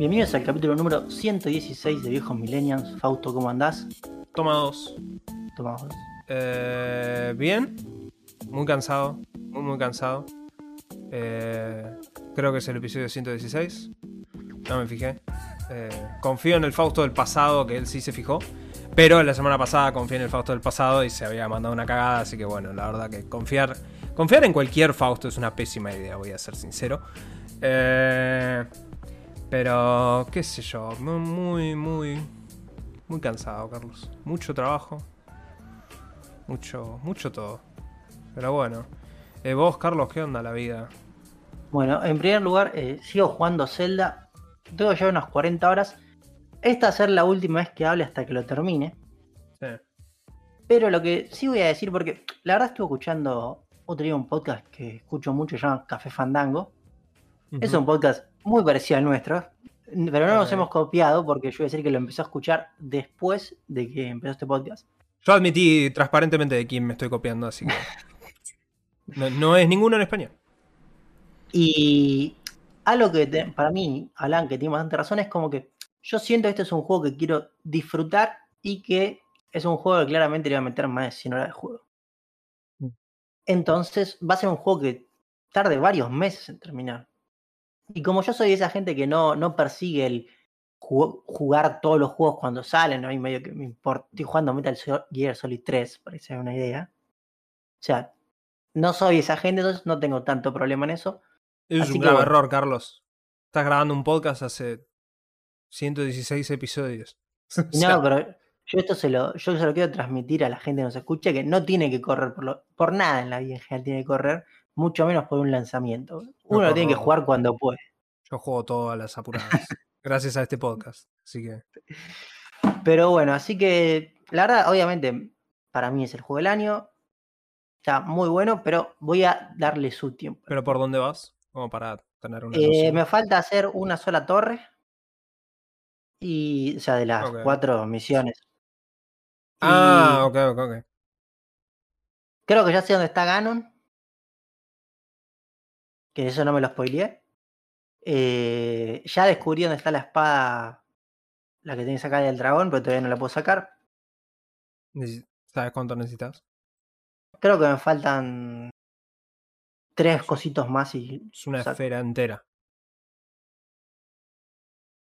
Bienvenidos al capítulo número 116 de Viejos Millennials. Fausto, ¿cómo andás? Toma dos. Toma dos. Eh, bien. Muy cansado. Muy, muy cansado. Eh, creo que es el episodio 116. No me fijé. Eh, confío en el Fausto del pasado, que él sí se fijó. Pero la semana pasada confié en el Fausto del pasado y se había mandado una cagada. Así que bueno, la verdad que confiar. Confiar en cualquier Fausto es una pésima idea, voy a ser sincero. Eh, pero, qué sé yo, muy, muy, muy cansado, Carlos. Mucho trabajo. Mucho, mucho todo. Pero bueno. Eh, vos, Carlos, ¿qué onda la vida? Bueno, en primer lugar, eh, sigo jugando Zelda. Tengo ya unas 40 horas. Esta va a ser la última vez que hable hasta que lo termine. Sí. Pero lo que sí voy a decir, porque la verdad estuve escuchando otro día un podcast que escucho mucho, se llama Café Fandango. Es un podcast muy parecido al nuestro, pero no nos hemos copiado porque yo voy a decir que lo empecé a escuchar después de que empezó este podcast. Yo admití transparentemente de quién me estoy copiando, así que. No, no es ninguno en español. Y algo que te- para mí, Alan, que tiene bastante razón, es como que yo siento que este es un juego que quiero disfrutar y que es un juego que claramente le va a meter más de 100 horas de juego. Mm. Entonces va a ser un juego que tarde varios meses en terminar. Y como yo soy esa gente que no, no persigue el ju- jugar todos los juegos cuando salen, ¿no? hay medio que me importa. Estoy jugando Metal Gear Solid 3, para que se hagan una idea. O sea, no soy esa gente, entonces no tengo tanto problema en eso. Es Así un grave bueno. error, Carlos. Estás grabando un podcast hace 116 episodios. O Y sea, No, pero yo esto se lo, yo se lo quiero transmitir a la gente que nos escucha que no tiene que correr por, lo- por nada en la vida en general tiene que correr, mucho menos por un lanzamiento. Uno lo tiene que jugar cuando puede. Yo juego todo a las apuradas. gracias a este podcast. Así que. Pero bueno, así que la verdad, obviamente, para mí es el juego del año. Está muy bueno, pero voy a darle su tiempo. ¿Pero por dónde vas? Como para tener una. Eh, me falta hacer una sola torre. Y, o sea, de las cuatro misiones. Y Ah, ok, ok, ok. Creo que ya sé dónde está Ganon. Que eso no me lo spoileé. Eh, ya descubrí dónde está la espada. La que tenés acá del dragón, pero todavía no la puedo sacar. ¿Sabes cuánto necesitas? Creo que me faltan tres cositos más y. Es una saco. esfera entera.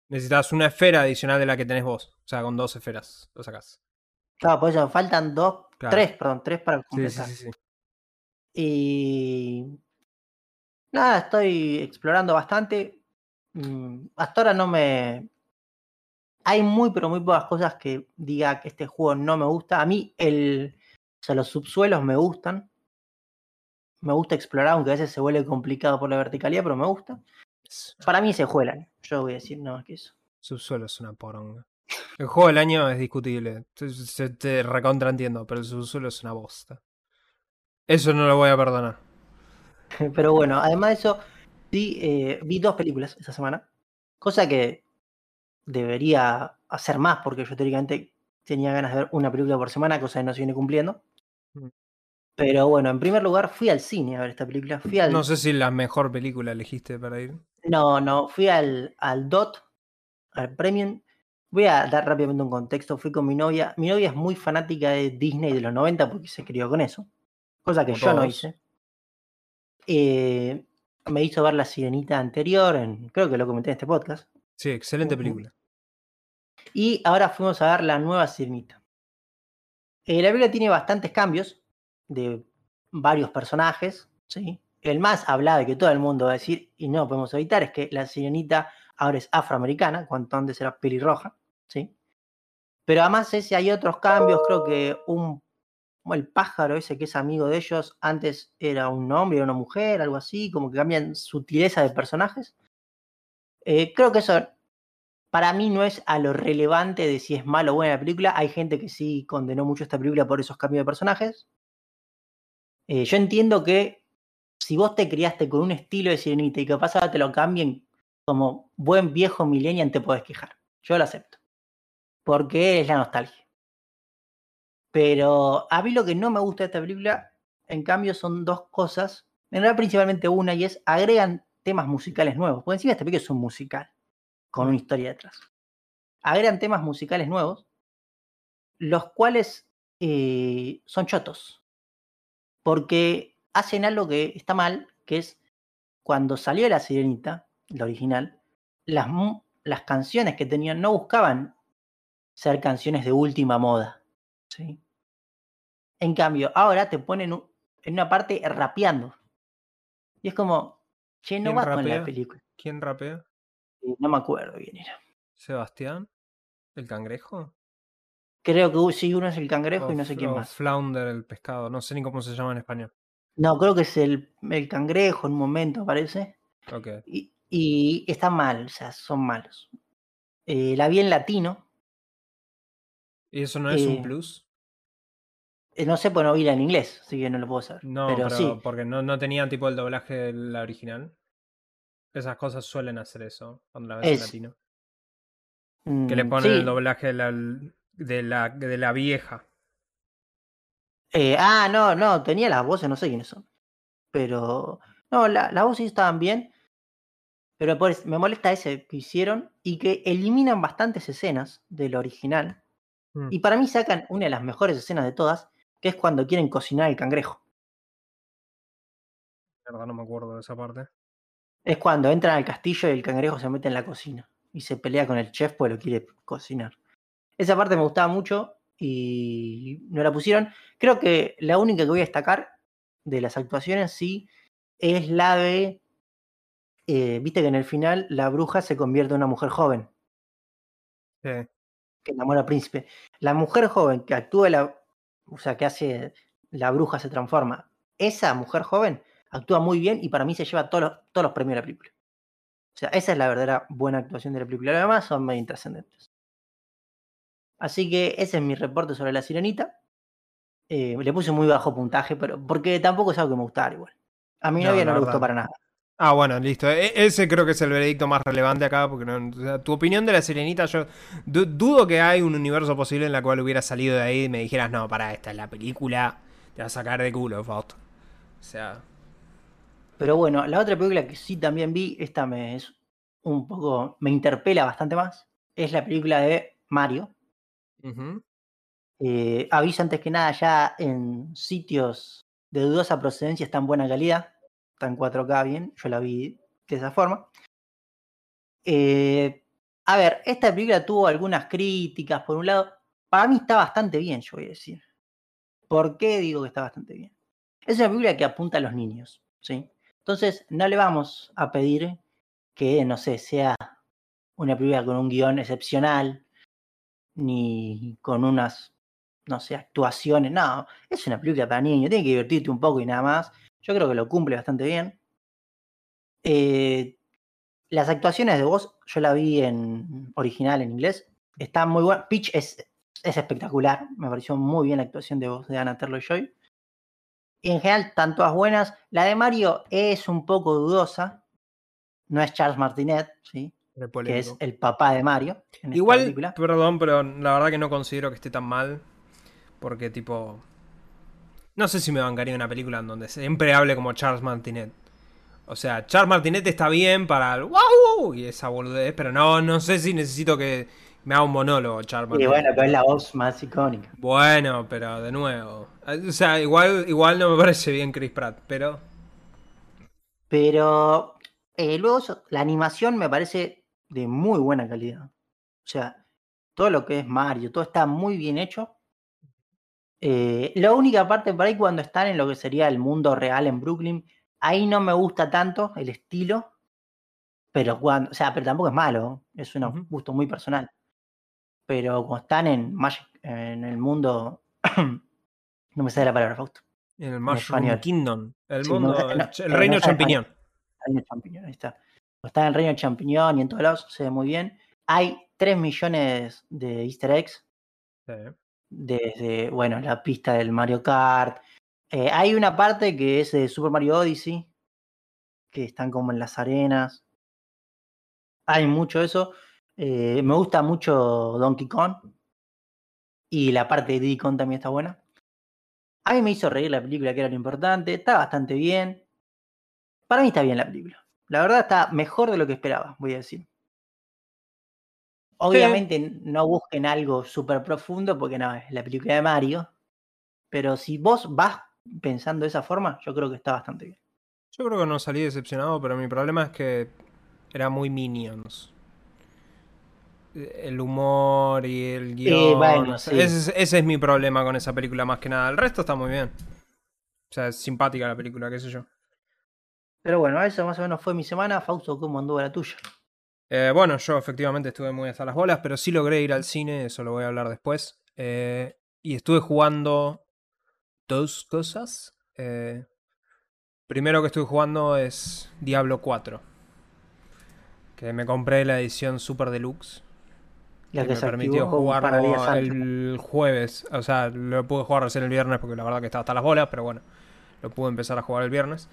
Necesitas una esfera adicional de la que tenés vos. O sea, con dos esferas lo sacás. Claro, por eso me faltan dos. Claro. Tres, perdón, tres para Sí, sí, completar. sí, sí. Y. Nada, estoy explorando bastante. Mm, Hasta ahora no me. Hay muy, pero muy pocas cosas que diga que este juego no me gusta. A mí, el. O sea, los subsuelos me gustan. Me gusta explorar, aunque a veces se vuelve complicado por la verticalidad, pero me gusta. Para mí se juegan. Yo voy a decir no más que eso. Subsuelo es una poronga. El juego del año es discutible. Te, te recontraentiendo, pero el subsuelo es una bosta. Eso no lo voy a perdonar. Pero bueno, además de eso, sí, eh, vi dos películas esta semana. Cosa que debería hacer más, porque yo teóricamente tenía ganas de ver una película por semana, cosa que no se viene cumpliendo. Mm. Pero bueno, en primer lugar fui al cine a ver esta película. Fui al. No sé si la mejor película elegiste para ir. No, no, fui al, al DOT, al Premium. Voy a dar rápidamente un contexto. Fui con mi novia. Mi novia es muy fanática de Disney de los 90 porque se crió con eso. Cosa que Como yo no hice. Eh, me hizo ver la sirenita anterior, en, creo que lo comenté en este podcast. Sí, excelente película. Y ahora fuimos a ver la nueva sirenita. Eh, la película tiene bastantes cambios de varios personajes. ¿sí? El más hablado y que todo el mundo va a decir, y no lo podemos evitar, es que la sirenita ahora es afroamericana, cuanto antes era pelirroja. ¿sí? Pero además ese hay otros cambios, creo que un como el pájaro ese que es amigo de ellos, antes era un hombre, era una mujer, algo así, como que cambian sutileza de personajes. Eh, creo que eso para mí no es a lo relevante de si es malo o buena la película. Hay gente que sí condenó mucho esta película por esos cambios de personajes. Eh, yo entiendo que si vos te criaste con un estilo de sirenita y que pasa te lo cambien como buen viejo millennial, te podés quejar. Yo lo acepto. Porque es la nostalgia. Pero a mí lo que no me gusta de esta película, en cambio, son dos cosas. En realidad, principalmente una, y es agregan temas musicales nuevos. Porque encima esta película es un musical. con una historia detrás. Agregan temas musicales nuevos, los cuales eh, son chotos, porque hacen algo que está mal, que es cuando salió La Sirenita, la original, las, las canciones que tenían no buscaban ser canciones de última moda. ¿sí? En cambio, ahora te ponen en una parte rapeando. Y es como, che, no va con la película. ¿Quién rapea? no me acuerdo quién era. ¿Sebastián? ¿El cangrejo? Creo que sí, uno es el cangrejo y no sé quién más. Flounder, el pescado, no sé ni cómo se llama en español. No, creo que es el, el cangrejo en un momento, parece. Ok. Y, y está mal, o sea, son malos. Eh, la vi en latino. ¿Y eso no es un eh, plus? Eh, no sé, pues no vi en inglés, así que no lo puedo saber. No, pero, sí. porque no, no tenían tipo el doblaje de la original. Esas cosas suelen hacer eso cuando la ves en latino. que le mm, ponen el doblaje de la, de la, de la vieja. Eh, ah, no, no, tenía las voces, no sé quiénes son. Pero. No, las la voces estaban bien. Pero me molesta ese que hicieron y que eliminan bastantes escenas del original. Mm. Y para mí sacan una de las mejores escenas de todas, que es cuando quieren cocinar el cangrejo. La verdad no me acuerdo de esa parte. Es cuando entran al castillo y el cangrejo se mete en la cocina y se pelea con el chef porque lo quiere cocinar. Esa parte me gustaba mucho y no la pusieron. Creo que la única que voy a destacar de las actuaciones sí es la de, eh, viste que en el final la bruja se convierte en una mujer joven. Sí. Que enamora al príncipe. La mujer joven que actúa la, o sea, que hace la bruja se transforma. Esa mujer joven actúa muy bien y para mí se lleva todos los, todos los premios de la película. O sea, esa es la verdadera buena actuación de la película. Lo demás son medio intrascendentes. Así que ese es mi reporte sobre la sirenita. Eh, le puse muy bajo puntaje, pero porque tampoco es algo que me gustara igual. A mi novia no le gustó para nada. Ah, bueno, listo. E, ese creo que es el veredicto más relevante acá, porque tu opinión de la sirenita, yo dudo que hay un universo posible en el cual hubiera salido de ahí y me dijeras, no, para, esta es la película, te va a sacar de culo, Fausto. O sea, pero bueno, la otra película que sí también vi, esta me es un poco, me interpela bastante más, es la película de Mario. Eh, aviso antes que nada, ya en sitios de dudosa procedencia está en buena calidad, está en 4K bien, yo la vi de esa forma. Eh, a ver, esta película tuvo algunas críticas, por un lado, para mí está bastante bien, yo voy a decir. ¿Por qué digo que está bastante bien? Es una película que apunta a los niños, ¿sí? Entonces, no le vamos a pedir que, no sé, sea una película con un guion excepcional, ni con unas, no sé, actuaciones. No, es una película para niños, tiene que divertirte un poco y nada más. Yo creo que lo cumple bastante bien. Eh, las actuaciones de voz, yo la vi en original en inglés, está muy buena. Pitch es, es espectacular, me pareció muy bien la actuación de voz de Anna Terlo Joy en general están todas buenas. La de Mario es un poco dudosa. No es Charles Martinet, ¿sí? que es el papá de Mario. Igual, perdón, pero la verdad que no considero que esté tan mal. Porque, tipo. No sé si me bancaría una película en donde siempre hable como Charles Martinet. O sea, Charles Martinet está bien para el wow y esa boludez, pero no, no sé si necesito que me haga un monólogo, Charles Y bueno, pero es la voz más icónica. Bueno, pero de nuevo. O sea, igual, igual no me parece bien Chris Pratt, pero. Pero eh, luego la animación me parece de muy buena calidad. O sea, todo lo que es Mario, todo está muy bien hecho. Eh, la única parte por ahí cuando están en lo que sería el mundo real en Brooklyn, ahí no me gusta tanto el estilo, pero cuando, o sea, pero tampoco es malo, es un gusto muy personal. Pero cuando están en en el mundo No me sale la palabra, Fausto. En el Mushroom Kingdom. El, mundo, el reino champiñón. El reino champiñón, ahí está. Está en el reino champiñón y en todos lados se ve muy bien. Hay 3 millones de easter eggs. Sí. Desde, bueno, la pista del Mario Kart. Eh, hay una parte que es de Super Mario Odyssey, que están como en las arenas. Hay mucho eso. Eh, me gusta mucho Donkey Kong. Y la parte de Diddy Kong también está buena. A mí me hizo reír la película, que era lo importante. Está bastante bien. Para mí está bien la película. La verdad está mejor de lo que esperaba, voy a decir. Obviamente no busquen algo súper profundo porque no, es la película de Mario. Pero si vos vas pensando de esa forma, yo creo que está bastante bien. Yo creo que no salí decepcionado, pero mi problema es que era muy Minions. El humor y el guion. bueno, ese, sí. es, ese es mi problema con esa película más que nada. El resto está muy bien. O sea, es simpática la película, qué sé yo. Pero bueno, eso más o menos fue mi semana. Fausto, ¿cómo anduvo la tuya? Eh, bueno, yo efectivamente estuve muy hasta las bolas, pero sí logré ir al cine, eso lo voy a hablar después. Eh, y estuve jugando dos cosas. Eh, primero que estuve jugando es Diablo 4. Que me compré la edición Super Deluxe. La que que me se permitió jugarlo el jueves. O sea, lo pude jugar recién el viernes porque la verdad que estaba hasta las bolas, pero bueno, lo pude empezar a jugar el viernes.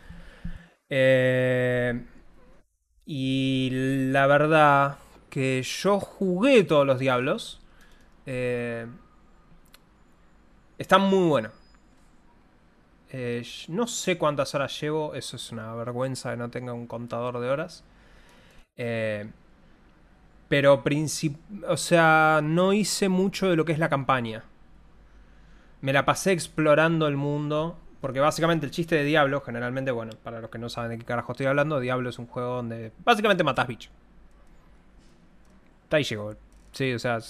Eh, y la verdad que yo jugué todos los diablos. Eh, está muy bueno. Eh, no sé cuántas horas llevo, eso es una vergüenza que no tenga un contador de horas. Eh, pero, o sea, no hice mucho de lo que es la campaña. Me la pasé explorando el mundo. Porque básicamente el chiste de Diablo, generalmente, bueno, para los que no saben de qué carajo estoy hablando, Diablo es un juego donde básicamente matas bichos. Hasta ahí llegó. Sí, o sea,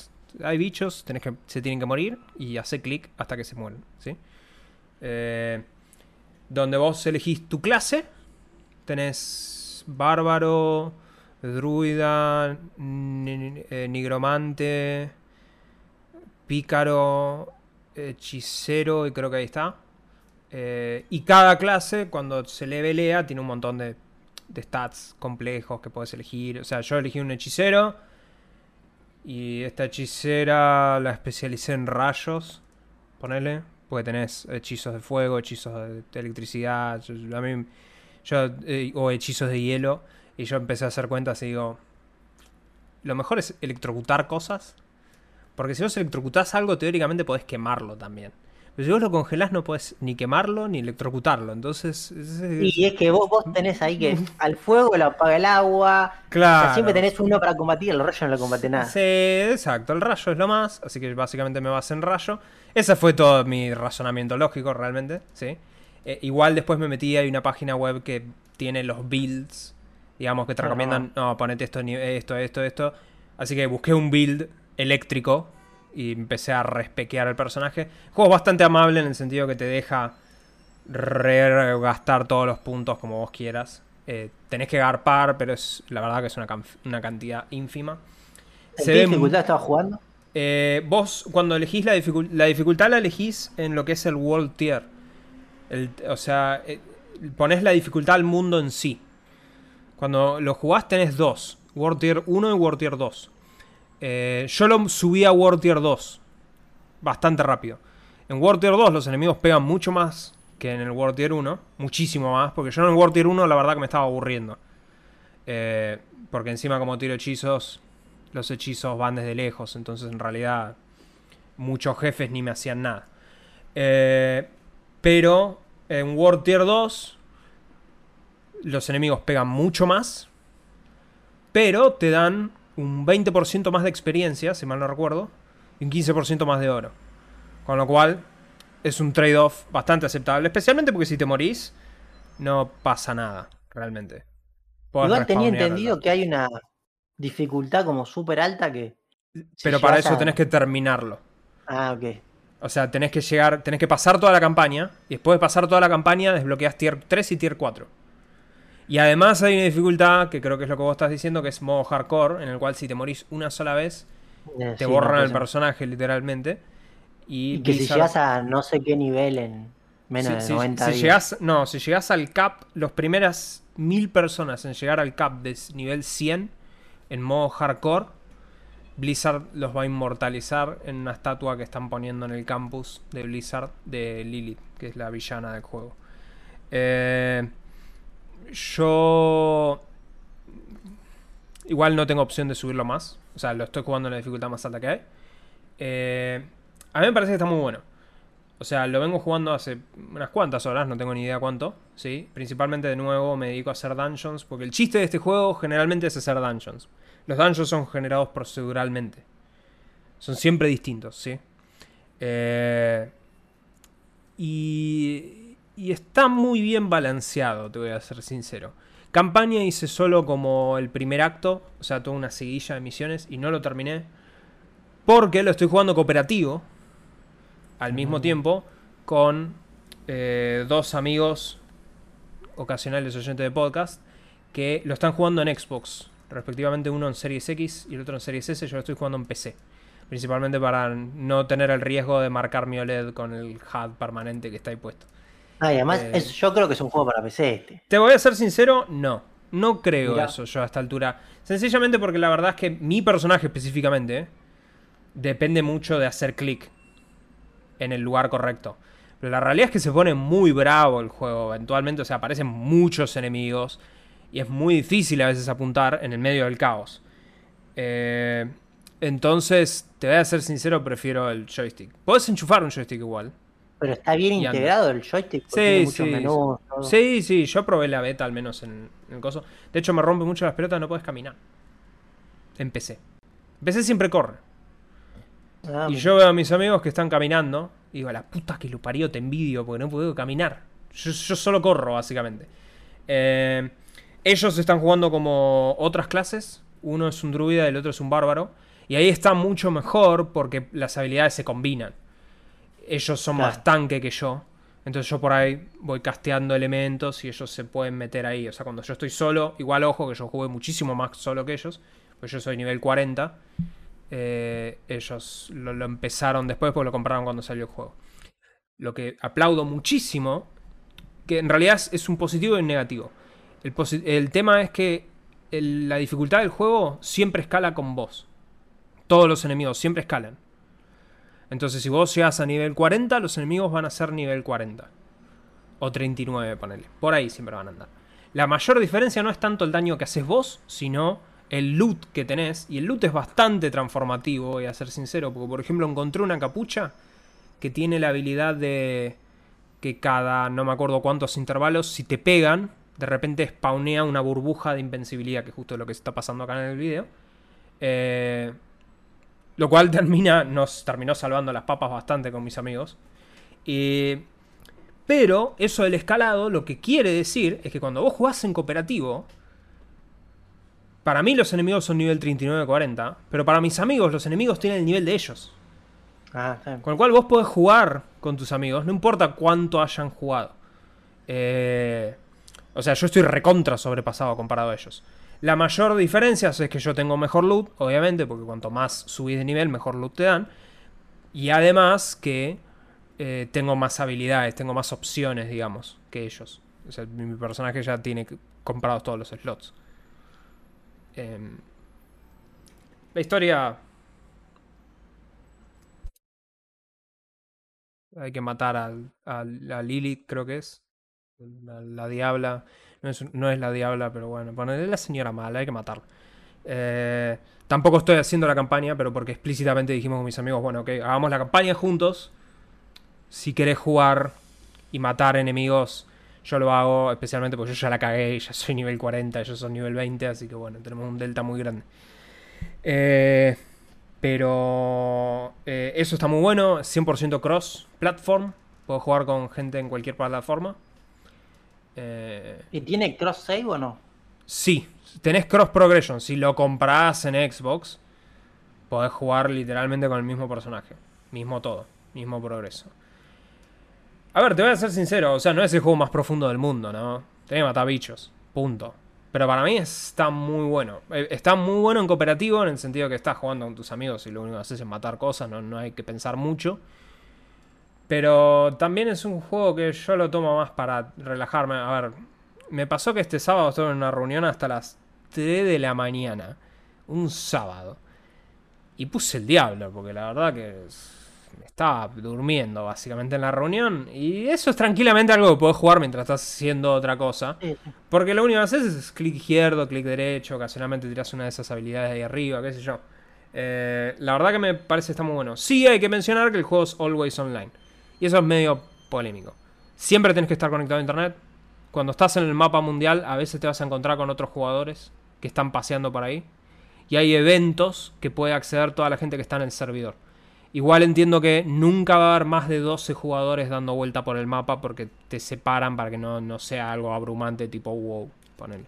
hay bichos, tenés que, se tienen que morir y hace clic hasta que se mueren, ¿sí? Eh, donde vos elegís tu clase, tenés bárbaro, druida, eh, nigromante, pícaro, hechicero y creo que ahí está. Eh, y cada clase, cuando se levelea, tiene un montón de, stats complejos que puedes elegir. O sea, yo elegí un hechicero. Y esta hechicera la especialicé en rayos. Ponele. Porque tenés hechizos de fuego, hechizos de, electricidad. yo, eh, o hechizos de hielo. Y yo empecé a hacer cuentas y digo. Lo mejor es electrocutar cosas. Porque si vos electrocutás algo, teóricamente podés quemarlo también. Pero si vos lo congelás, no podés ni quemarlo ni electrocutarlo. Entonces. es- es- Y es que vos, vos tenés ahí que al fuego lo apaga el agua. O claro. sea, siempre tenés uno para combatir, el rollo no lo combate nada. Sí, exacto. El rayo es lo más. Así que básicamente me basé en rayo. Ese fue todo mi razonamiento lógico, realmente. ¿sí? Eh, igual después me metí, hay una página web que tiene los builds. Digamos que te Ah. recomiendan, no, ponete esto, esto, esto, esto. Así que busqué un build eléctrico y empecé a respequear el personaje. Juego bastante amable en el sentido que te deja re- gastar todos los puntos como vos quieras. Eh, tenés que garpar, pero es la verdad que es una, una cantidad ínfima. ¿En Se qué dificultad estabas jugando? eh, vos cuando elegís la, dificul- la dificultad la elegís en lo que es el World Tier. El- o sea, eh, pones la dificultad al mundo en sí. Cuando lo jugás tenés dos. World Tier 1 y World Tier 2. Eh, yo lo subí a World Tier 2. Bastante rápido. En World Tier 2 los enemigos pegan mucho más que en el World Tier 1. Muchísimo más. Porque yo en el World Tier 1 la verdad que me estaba aburriendo. Eh, porque encima como tiro hechizos, los hechizos van desde lejos. Entonces en realidad muchos jefes ni me hacían nada. Eh, pero en World Tier 2 los enemigos pegan mucho más. Pero te dan un 20% más de experiencia, si mal no recuerdo. Y un 15% más de oro. Con lo cual es un trade-off bastante aceptable. Especialmente porque si te morís, no pasa nada, realmente. Podés Igual tenía entendido que hay una dificultad como súper alta que. si Pero para eso a- tenés que terminarlo. Ah, ok. O sea, tenés que llegar, tenés que pasar toda la campaña. Y después de pasar toda la campaña, desbloqueas tier 3 y tier 4. Y además hay una dificultad, que creo que es lo que vos estás diciendo, que es modo hardcore, en el cual si te morís una sola vez, Eh, te sí, borran el personaje, literalmente. Y, Y que si llegas a no sé qué nivel en menos si, de si- 90 si días. llegás, no, si llegás al cap, los primeras mil personas en llegar al cap de nivel 100 en modo hardcore, Blizzard los va a inmortalizar en una estatua que están poniendo en el campus de Blizzard de Lilith, que es la villana del juego. Eh, yo igual no tengo opción de subirlo más, o sea, lo estoy jugando en la dificultad más alta que hay. Eh, a mí me parece que está muy bueno. O sea, lo vengo jugando hace unas cuantas horas, no tengo ni idea cuánto, ¿sí? Principalmente de nuevo me dedico a hacer dungeons, porque el chiste de este juego generalmente es hacer dungeons. Los dungeons son generados proceduralmente. Son siempre distintos, ¿sí? Eh, y, y está muy bien balanceado, te voy a ser sincero. Campaña hice solo como el primer acto, o sea, toda una seguilla de misiones y no lo terminé. Porque lo estoy jugando cooperativo al mismo tiempo con eh, dos amigos ocasionales oyentes de podcast que lo están jugando en Xbox. Respectivamente uno en Series X y el otro en Series S. Yo lo estoy jugando en PC. Principalmente para no tener el riesgo de marcar mi OLED con el HUD permanente que está ahí puesto. Ah, y además Eh, yo creo que es un juego para PC este. Te voy a ser sincero, no. No creo Mirá. eso yo a esta altura. Sencillamente porque la verdad es que mi personaje específicamente eh, depende mucho de hacer clic en el lugar correcto. Pero la realidad es que se pone muy bravo el juego eventualmente. O sea, aparecen muchos enemigos. Y es muy difícil a veces apuntar en el medio del caos. Eh, entonces, te voy a ser sincero, prefiero el joystick. Puedes enchufar un joystick igual. Pero está bien anda. integrado el joystick. Sí, sí, menús. Sí, sí, yo probé la beta al menos en, el coso. De hecho, me rompe mucho las pelotas, no puedes caminar. En PC. En PC siempre corre. Ah, Y yo veo a mis amigos que están caminando. Y digo, la puta que lo parió, te envidio porque no puedo caminar. Yo, yo solo corro, básicamente. Eh, ellos están jugando como otras clases. Uno es un druida y el otro es un bárbaro. Y ahí está mucho mejor porque las habilidades se combinan. Ellos son Claro. más tanque que yo. Entonces yo por ahí voy casteando elementos y ellos se pueden meter ahí. O sea, cuando yo estoy solo, igual ojo que yo jugué muchísimo más solo que ellos. Pues yo soy nivel 40. Eh, ellos lo, lo empezaron después porque lo compraron cuando salió el juego. Lo que aplaudo muchísimo, que en realidad es, un positivo y un negativo. El, posi- el tema es que el- la dificultad del juego siempre escala con vos. Todos los enemigos siempre escalan. Entonces, si vos llegas a nivel 40, los enemigos van a ser nivel 40. O 39, ponele. Por ahí siempre van a andar. La mayor diferencia no es tanto el daño que haces vos, sino el loot que tenés. Y el loot es bastante transformativo, voy a ser sincero. Porque, por ejemplo, encontré una capucha que tiene la habilidad de que cada no me acuerdo cuántos intervalos, si te pegan, de repente spawnea una burbuja de invencibilidad, que es justo lo que está pasando acá en el video. Eh, lo cual termina, nos terminó salvando las papas bastante con mis amigos. Pero eso del escalado lo que quiere decir es que cuando vos jugás en cooperativo, para mí los enemigos son nivel 39-40, pero para mis amigos los enemigos tienen el nivel de ellos. Ah. Con lo cual vos podés jugar con tus amigos, no importa cuánto hayan jugado. Eh, o sea, yo estoy recontra sobrepasado comparado a ellos. La mayor diferencia es que yo tengo mejor loot, obviamente, porque cuanto más subís de nivel, mejor loot te dan. Y además que eh, tengo más habilidades, tengo más opciones, digamos, que ellos. O sea, mi personaje ya tiene comprados todos los slots. Em, la historia Hay que matar al- a Lilith, creo que es. La diabla. No es, la diabla, pero bueno. Ponerle la señora mala, hay que matarla. Eh, tampoco estoy haciendo la campaña, pero porque explícitamente dijimos con mis amigos, bueno, que hagamos la campaña juntos. Si querés jugar y matar enemigos, yo lo hago, especialmente porque yo ya la cagué ya soy nivel 40, ellos son nivel 20, así que bueno, tenemos un delta muy grande. Eh, pero eh, eso está muy bueno, 100% cross platform. Puedo jugar con gente en cualquier plataforma. Eh, ¿Y tiene cross save o no? sí, tenés cross progression. Si lo comprás en Xbox, podés jugar literalmente con el mismo personaje. Mismo todo, mismo progreso. A ver, te voy a ser sincero, o sea, no es el juego más profundo del mundo, ¿no? Tenés que matar bichos, punto. Pero para mí está muy bueno. Eh, Está muy bueno en cooperativo, en el sentido que estás jugando con tus amigos y lo único que haces es matar cosas, no, no hay que pensar mucho. Pero también es un juego que yo lo tomo más para relajarme. A ver, me pasó que este sábado estuve en una reunión hasta las 3 de la mañana. Un sábado. Y puse el diablo, porque la verdad que estaba durmiendo básicamente en la reunión. Y eso es tranquilamente algo que podés jugar mientras estás haciendo otra cosa. Porque lo único que haces es clic izquierdo, clic derecho, ocasionalmente tiras una de esas habilidades de ahí arriba, qué sé yo. Eh, la verdad que me parece que está muy bueno. Sí hay que mencionar que el juego es always online. Y eso es medio polémico. Siempre tenés que estar conectado a internet. Cuando estás en el mapa mundial, a veces te vas a encontrar con otros jugadores que están paseando por ahí. Y hay eventos que puede acceder toda la gente que está en el servidor. Igual entiendo que nunca va a haber más de 12 jugadores dando vuelta por el mapa porque te separan para que no, no sea algo abrumante tipo wow, ponele.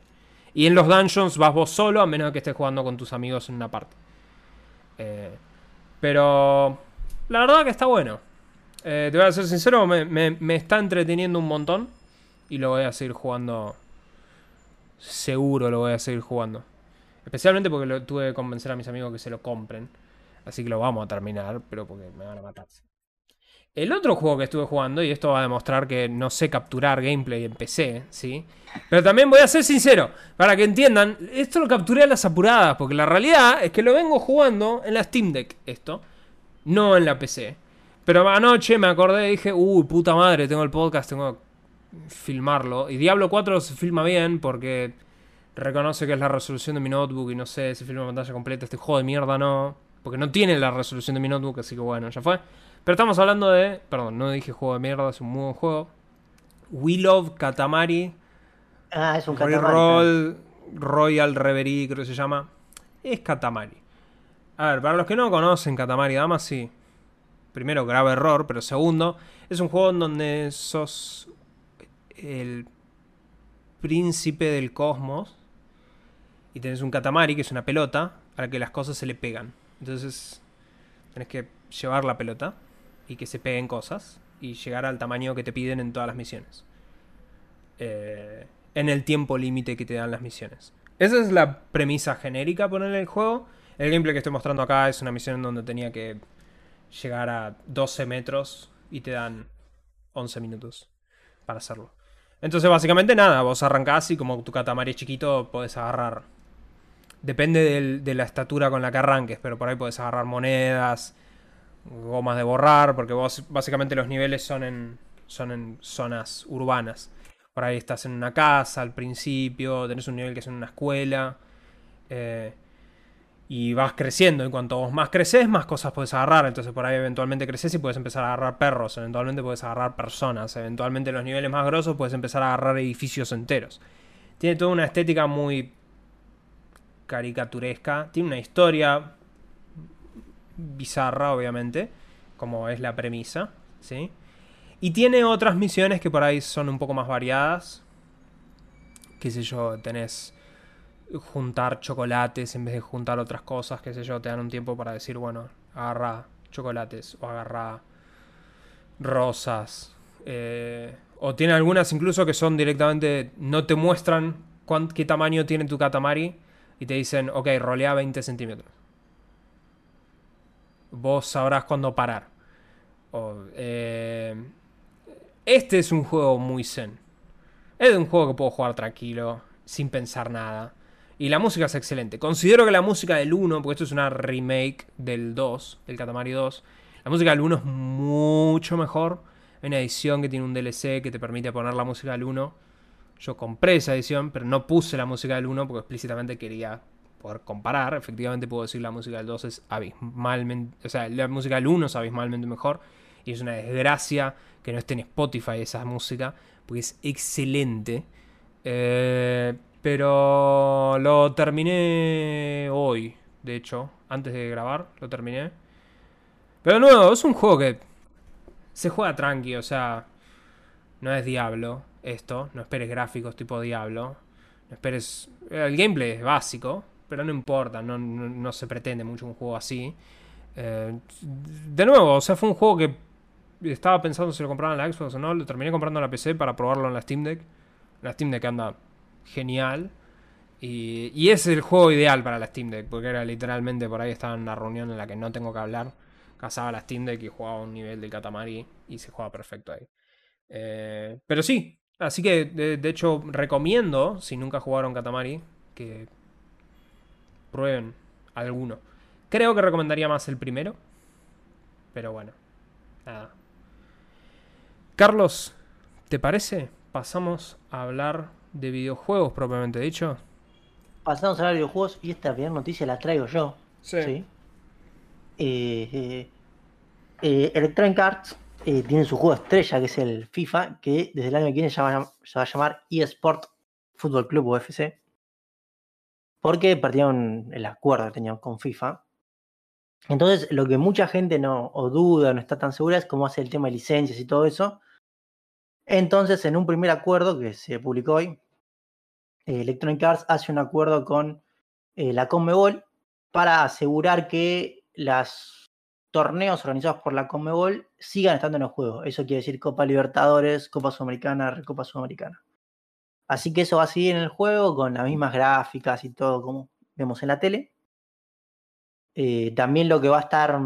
Y en los dungeons vas vos solo a menos que estés jugando con tus amigos en una parte. Eh, pero la verdad que está bueno. Eh, te voy a ser sincero, me, está entreteniendo un montón. Y lo voy a seguir jugando. Seguro lo voy a seguir jugando. Especialmente porque lo, tuve que convencer a mis amigos que se lo compren. Así que lo vamos a terminar, pero porque me van a matar. El otro juego que estuve jugando, y esto va a demostrar que no sé capturar gameplay en PC, ¿sí? Pero también voy a ser sincero, para que entiendan, esto lo capturé a las apuradas, porque la realidad es que lo vengo jugando en la Steam Deck, esto, no en la PC. Pero anoche me acordé y dije, uy, puta madre, tengo el podcast, tengo que filmarlo. Y Diablo 4 se filma bien porque reconoce que es la resolución de mi notebook y no sé, si filma pantalla completa, este juego de mierda no. Porque no tiene la resolución de mi notebook, así que bueno, ya fue. Pero estamos hablando de, perdón, no dije juego de mierda, es un muy buen juego. We Love Katamari. Ah, es un Katamari. Royal Reverie, creo que se llama. Es Katamari. A ver, para los que no conocen Katamari Damas, sí primero, grave error, pero segundo, es un juego en donde sos el príncipe del cosmos y tenés un katamari, que es una pelota, a la que las cosas se le pegan. Entonces, tenés que llevar la pelota y que se peguen cosas y llegar al tamaño que te piden en todas las misiones. Eh, en el tiempo límite que te dan las misiones. Esa es la premisa genérica poner el juego. El gameplay que estoy mostrando acá es una misión en donde tenía que llegar a 12 metros y te dan 11 minutos para hacerlo. Entonces, básicamente nada, vos arrancás y como tu catamari es chiquito, podés agarrar. Depende de la estatura con la que arranques, pero por ahí podés agarrar monedas, gomas de borrar, porque vos básicamente los niveles son en, son en zonas urbanas. Por ahí estás en una casa al principio, tenés un nivel que es en una escuela. Eh, y vas creciendo. Y cuanto más creces, más cosas puedes agarrar. Entonces por ahí eventualmente creces y puedes empezar a agarrar perros. Eventualmente puedes agarrar personas. Eventualmente en los niveles más grosos puedes empezar a agarrar edificios enteros. Tiene toda una estética muy caricaturesca. Tiene una historia bizarra, obviamente. Como es la premisa. ¿sí? Y tiene otras misiones que por ahí son un poco más variadas. Qué sé yo, tenés juntar chocolates en vez de juntar otras cosas, qué sé yo, te dan un tiempo para decir, bueno, agarra chocolates o agarra rosas. Eh, o tiene algunas incluso que son directamente, no te muestran qué tamaño tiene tu katamari y te dicen, ok, rolea 20 centímetros. Vos sabrás cuándo parar. Eh, este es un juego muy zen. Es un juego que puedo jugar tranquilo, sin pensar nada. Y la música es excelente. Considero que la música del 1, porque esto es una remake del 2, del Katamari 2, la música del 1 es mucho mejor. Hay una edición que tiene un DLC que te permite poner la música del 1. Yo compré esa edición, pero no puse la música del 1 porque explícitamente quería poder comparar. Efectivamente puedo decir la música del 2 es abismalmente... O sea, la música del 1 es abismalmente mejor. Y es una desgracia que no esté en Spotify esa música, porque es excelente. Eh, pero lo terminé hoy, de hecho, antes de grabar, lo terminé. Pero no, es un juego que se juega tranqui, o sea, no es Diablo esto, no esperes gráficos tipo Diablo, no esperes... El gameplay es básico, pero no importa, no, se pretende mucho un juego así. Eh, de nuevo, o sea, fue un juego que estaba pensando si lo compraba en la Xbox o no, lo terminé comprando en la PC para probarlo en la Steam Deck. La Steam Deck anda genial. Y, y, es el juego ideal para la Steam Deck, porque era literalmente por ahí estaba en una reunión en la que no tengo que hablar. Casaba la Steam Deck y jugaba un nivel de Katamari y se juega perfecto ahí. Eh, pero sí, así que de, hecho recomiendo, si nunca jugaron Katamari, que prueben alguno. Creo que recomendaría más el primero, pero bueno, nada. Carlos, ¿te parece? Pasamos a hablar de videojuegos propiamente dicho. Pasamos a hablar de videojuegos y esta primera noticia la traigo yo. Sí. Eh, eh, eh, Electronic Arts tienen su juego estrella, que es el FIFA, que desde el año que viene se va, a llamar eSport Football Club UFC, porque perdieron el acuerdo que tenían con FIFA. Entonces, lo que mucha gente no o duda, no está tan segura es cómo hace el tema de licencias y todo eso. Entonces, en un primer acuerdo que se publicó hoy, Electronic Arts hace un acuerdo con eh, la Conmebol para asegurar que los torneos organizados por la Conmebol sigan estando en el juego. Eso quiere decir Copa Libertadores, Copa Sudamericana, Recopa Sudamericana. Así que eso va a seguir en el juego con las mismas gráficas y todo como vemos en la tele. Eh, también lo que va a estar,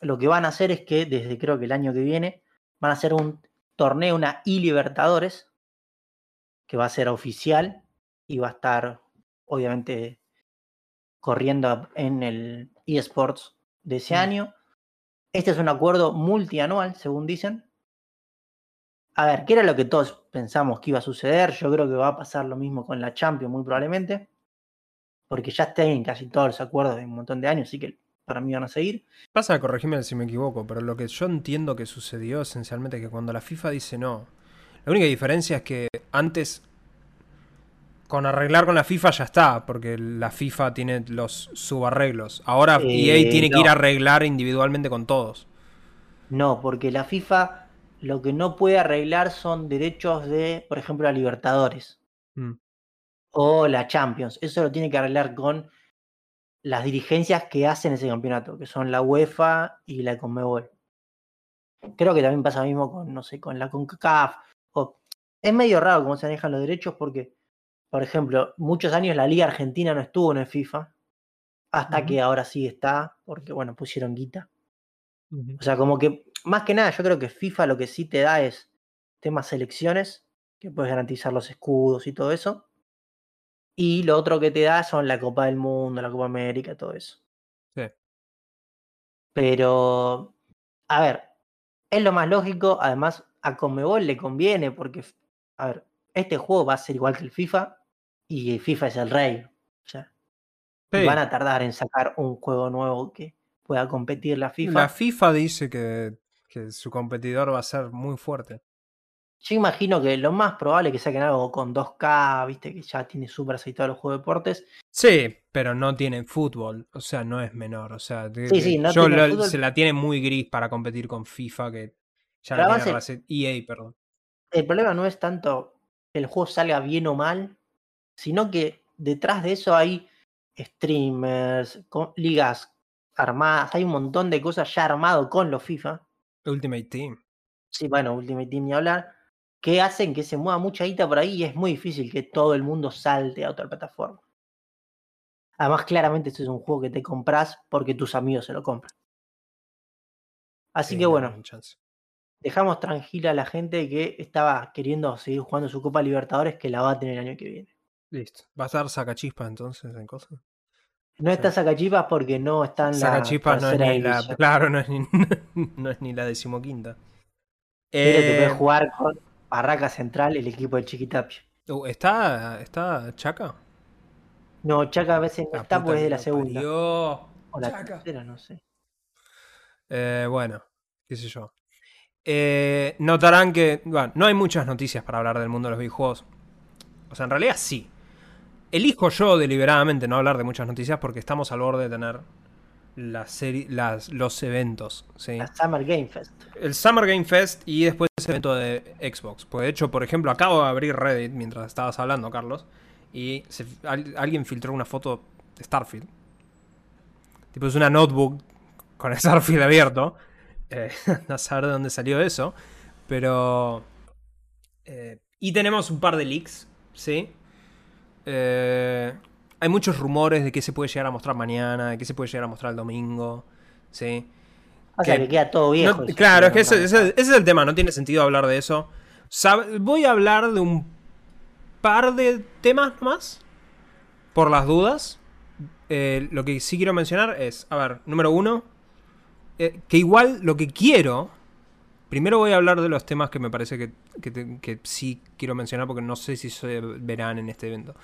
lo que van a hacer es que desde creo que el año que viene van a hacer un torneo, una I Libertadores, que va a ser oficial y va a estar obviamente corriendo en el eSports de ese mm. año. Este es un acuerdo multianual, según dicen. A ver, ¿qué era lo que todos pensamos que iba a suceder? Yo creo que va a pasar lo mismo con la Champions, muy probablemente. Porque ya en casi todos los acuerdos de un montón de años, así que para mí van a seguir. Pasa, corregime si me equivoco, pero lo que yo entiendo que sucedió esencialmente es que cuando la FIFA dice no, la única diferencia es que antes con arreglar con la FIFA ya está, porque la FIFA tiene los subarreglos. Ahora EA eh, tiene que ir a arreglar individualmente con todos. No, porque la FIFA lo que no puede arreglar son derechos de, por ejemplo, la Libertadores mm. o la Champions. Eso lo tiene que arreglar con las dirigencias que hacen ese campeonato, que son la UEFA y la Conmebol. Creo que también pasa lo mismo con, no sé, con la CONCACAF. O... Es medio raro cómo se manejan los derechos porque por ejemplo, muchos años la Liga Argentina no estuvo en el FIFA, hasta que ahora sí está, porque bueno, pusieron guita. O sea, como que, más que nada, yo creo que FIFA lo que sí te da es temas selecciones, que puedes garantizar los escudos y todo eso. Y lo otro que te da son la Copa del Mundo, la Copa América, todo eso. Sí. Pero, a ver, es lo más lógico. Además, a Conmebol le conviene porque, a ver, este juego va a ser igual que el FIFA y FIFA es el rey. O sea, van a tardar en sacar un juego nuevo que pueda competir la FIFA. La FIFA dice que, que su competidor va a ser muy fuerte. Yo imagino que lo más probable es que saquen algo con 2K, viste, que ya tiene súper aceitado los juegos de deportes. Sí, pero no tiene fútbol, o sea, no es menor. O sea, sí, sí, no se la tiene muy gris para competir con FIFA, que ya la tiene EA, perdón. El problema no es tanto que el juego salga bien o mal, sino que detrás de eso hay streamers, ligas armadas, hay un montón de cosas ya armado con los FIFA. Ultimate Team. Sí, bueno, Ultimate Team ni hablar, que hacen que se mueva mucha guita por ahí y es muy difícil que todo el mundo salte a otra plataforma. Además, claramente este es un juego que te compras porque tus amigos se lo compran. Así que bueno, dejamos tranquila a la gente que estaba queriendo seguir jugando su Copa Libertadores que la va a tener el año que viene. Listo. ¿Va a estar sacachispas entonces en cosas? No está sacachispas porque no está en la no es ni la. Claro, no es ni, no es ni la decimoquinta. Pero te puedes eh, jugar con Barraca Central, el equipo de Chiquitapia. Uh, ¿está, ¿Está Chaca? No, Chaca a veces no está, pues es de la segunda. O la tercera, no sé. Eh, bueno, qué sé yo. Eh, notarán que. Bueno, no hay muchas noticias para hablar del mundo de los videojuegos. O sea, en realidad sí. Elijo yo deliberadamente no hablar de muchas noticias porque estamos al borde de tener la serie, las, los eventos. ¿sí? La Summer Game Fest. El Summer Game Fest y después ese evento de Xbox. Pues de hecho, por ejemplo, acabo de abrir Reddit mientras estabas hablando, Carlos. Y alguien filtró una foto de Starfield. Tipo, es una notebook con Starfield abierto. Eh, no saber de dónde salió eso. Pero. Eh, y tenemos un par de leaks, ¿sí? Eh, hay muchos rumores de qué se puede llegar a mostrar mañana, de qué se puede llegar a mostrar el domingo. ¿sí? O sea, que queda todo viejo. claro, es que ese, es el tema, no tiene sentido hablar de eso. voy a hablar de un par de temas más, por las dudas. Eh, lo que sí quiero mencionar es, a ver, número uno, eh, que igual lo que quiero Primero voy a hablar de los temas que me parece que, sí quiero mencionar porque no sé si se verán en este evento.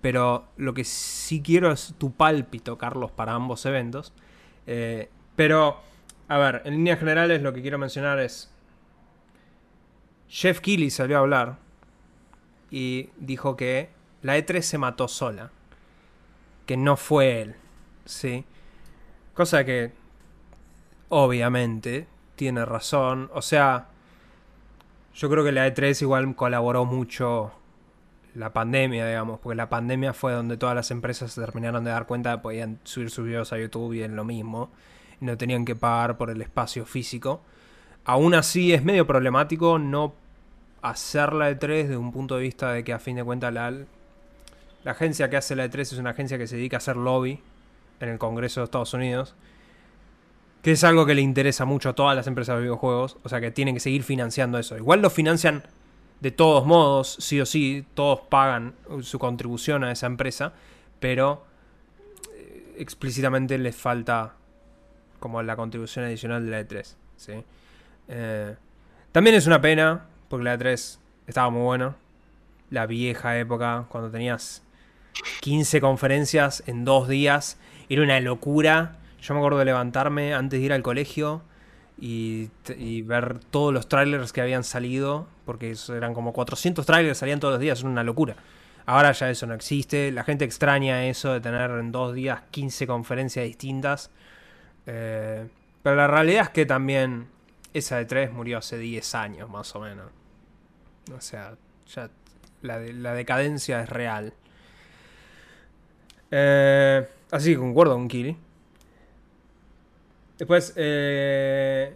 Pero lo que sí quiero es tu pálpito, Carlos, para ambos eventos. Eh, pero A ver, en líneas generales lo que quiero mencionar es. Jeff Keighley salió a hablar y dijo que la E3 se mató sola. Que no fue él. ¿Sí? Cosa que. Obviamente. Tiene razón. O sea. Yo creo que la E3 igual colaboró mucho la pandemia, digamos, porque la pandemia fue donde todas las empresas se terminaron de dar cuenta que podían subir sus videos a YouTube y en lo mismo, no tenían que pagar por el espacio físico. Aún así es medio problemático no hacer la E3 desde un punto de vista de que a fin de cuentas la, la agencia que hace la E3 es una agencia que se dedica a hacer lobby en el Congreso de Estados Unidos. Que es algo que le interesa mucho a todas las empresas de videojuegos. O sea que tienen que seguir financiando eso. Igual lo financian de todos modos, sí o sí, todos pagan su contribución a esa empresa, pero eh, explícitamente les falta como la contribución adicional de la E3. ¿sí? Eh, también es una pena, porque la E3 estaba muy buena. La vieja época, cuando tenías 15 conferencias en dos días, era una locura. Yo me acuerdo de levantarme antes de ir al colegio y, ver todos los trailers que habían salido, porque eran como 400 trailers, salían todos los días, es una locura. Ahora ya eso no existe, la gente extraña eso de tener en dos días 15 conferencias distintas. Eh, pero la realidad es que también esa de 3 murió hace 10 años más o menos. O sea, ya la, decadencia es real. Eh, así que concuerdo con Kili. Después, eh,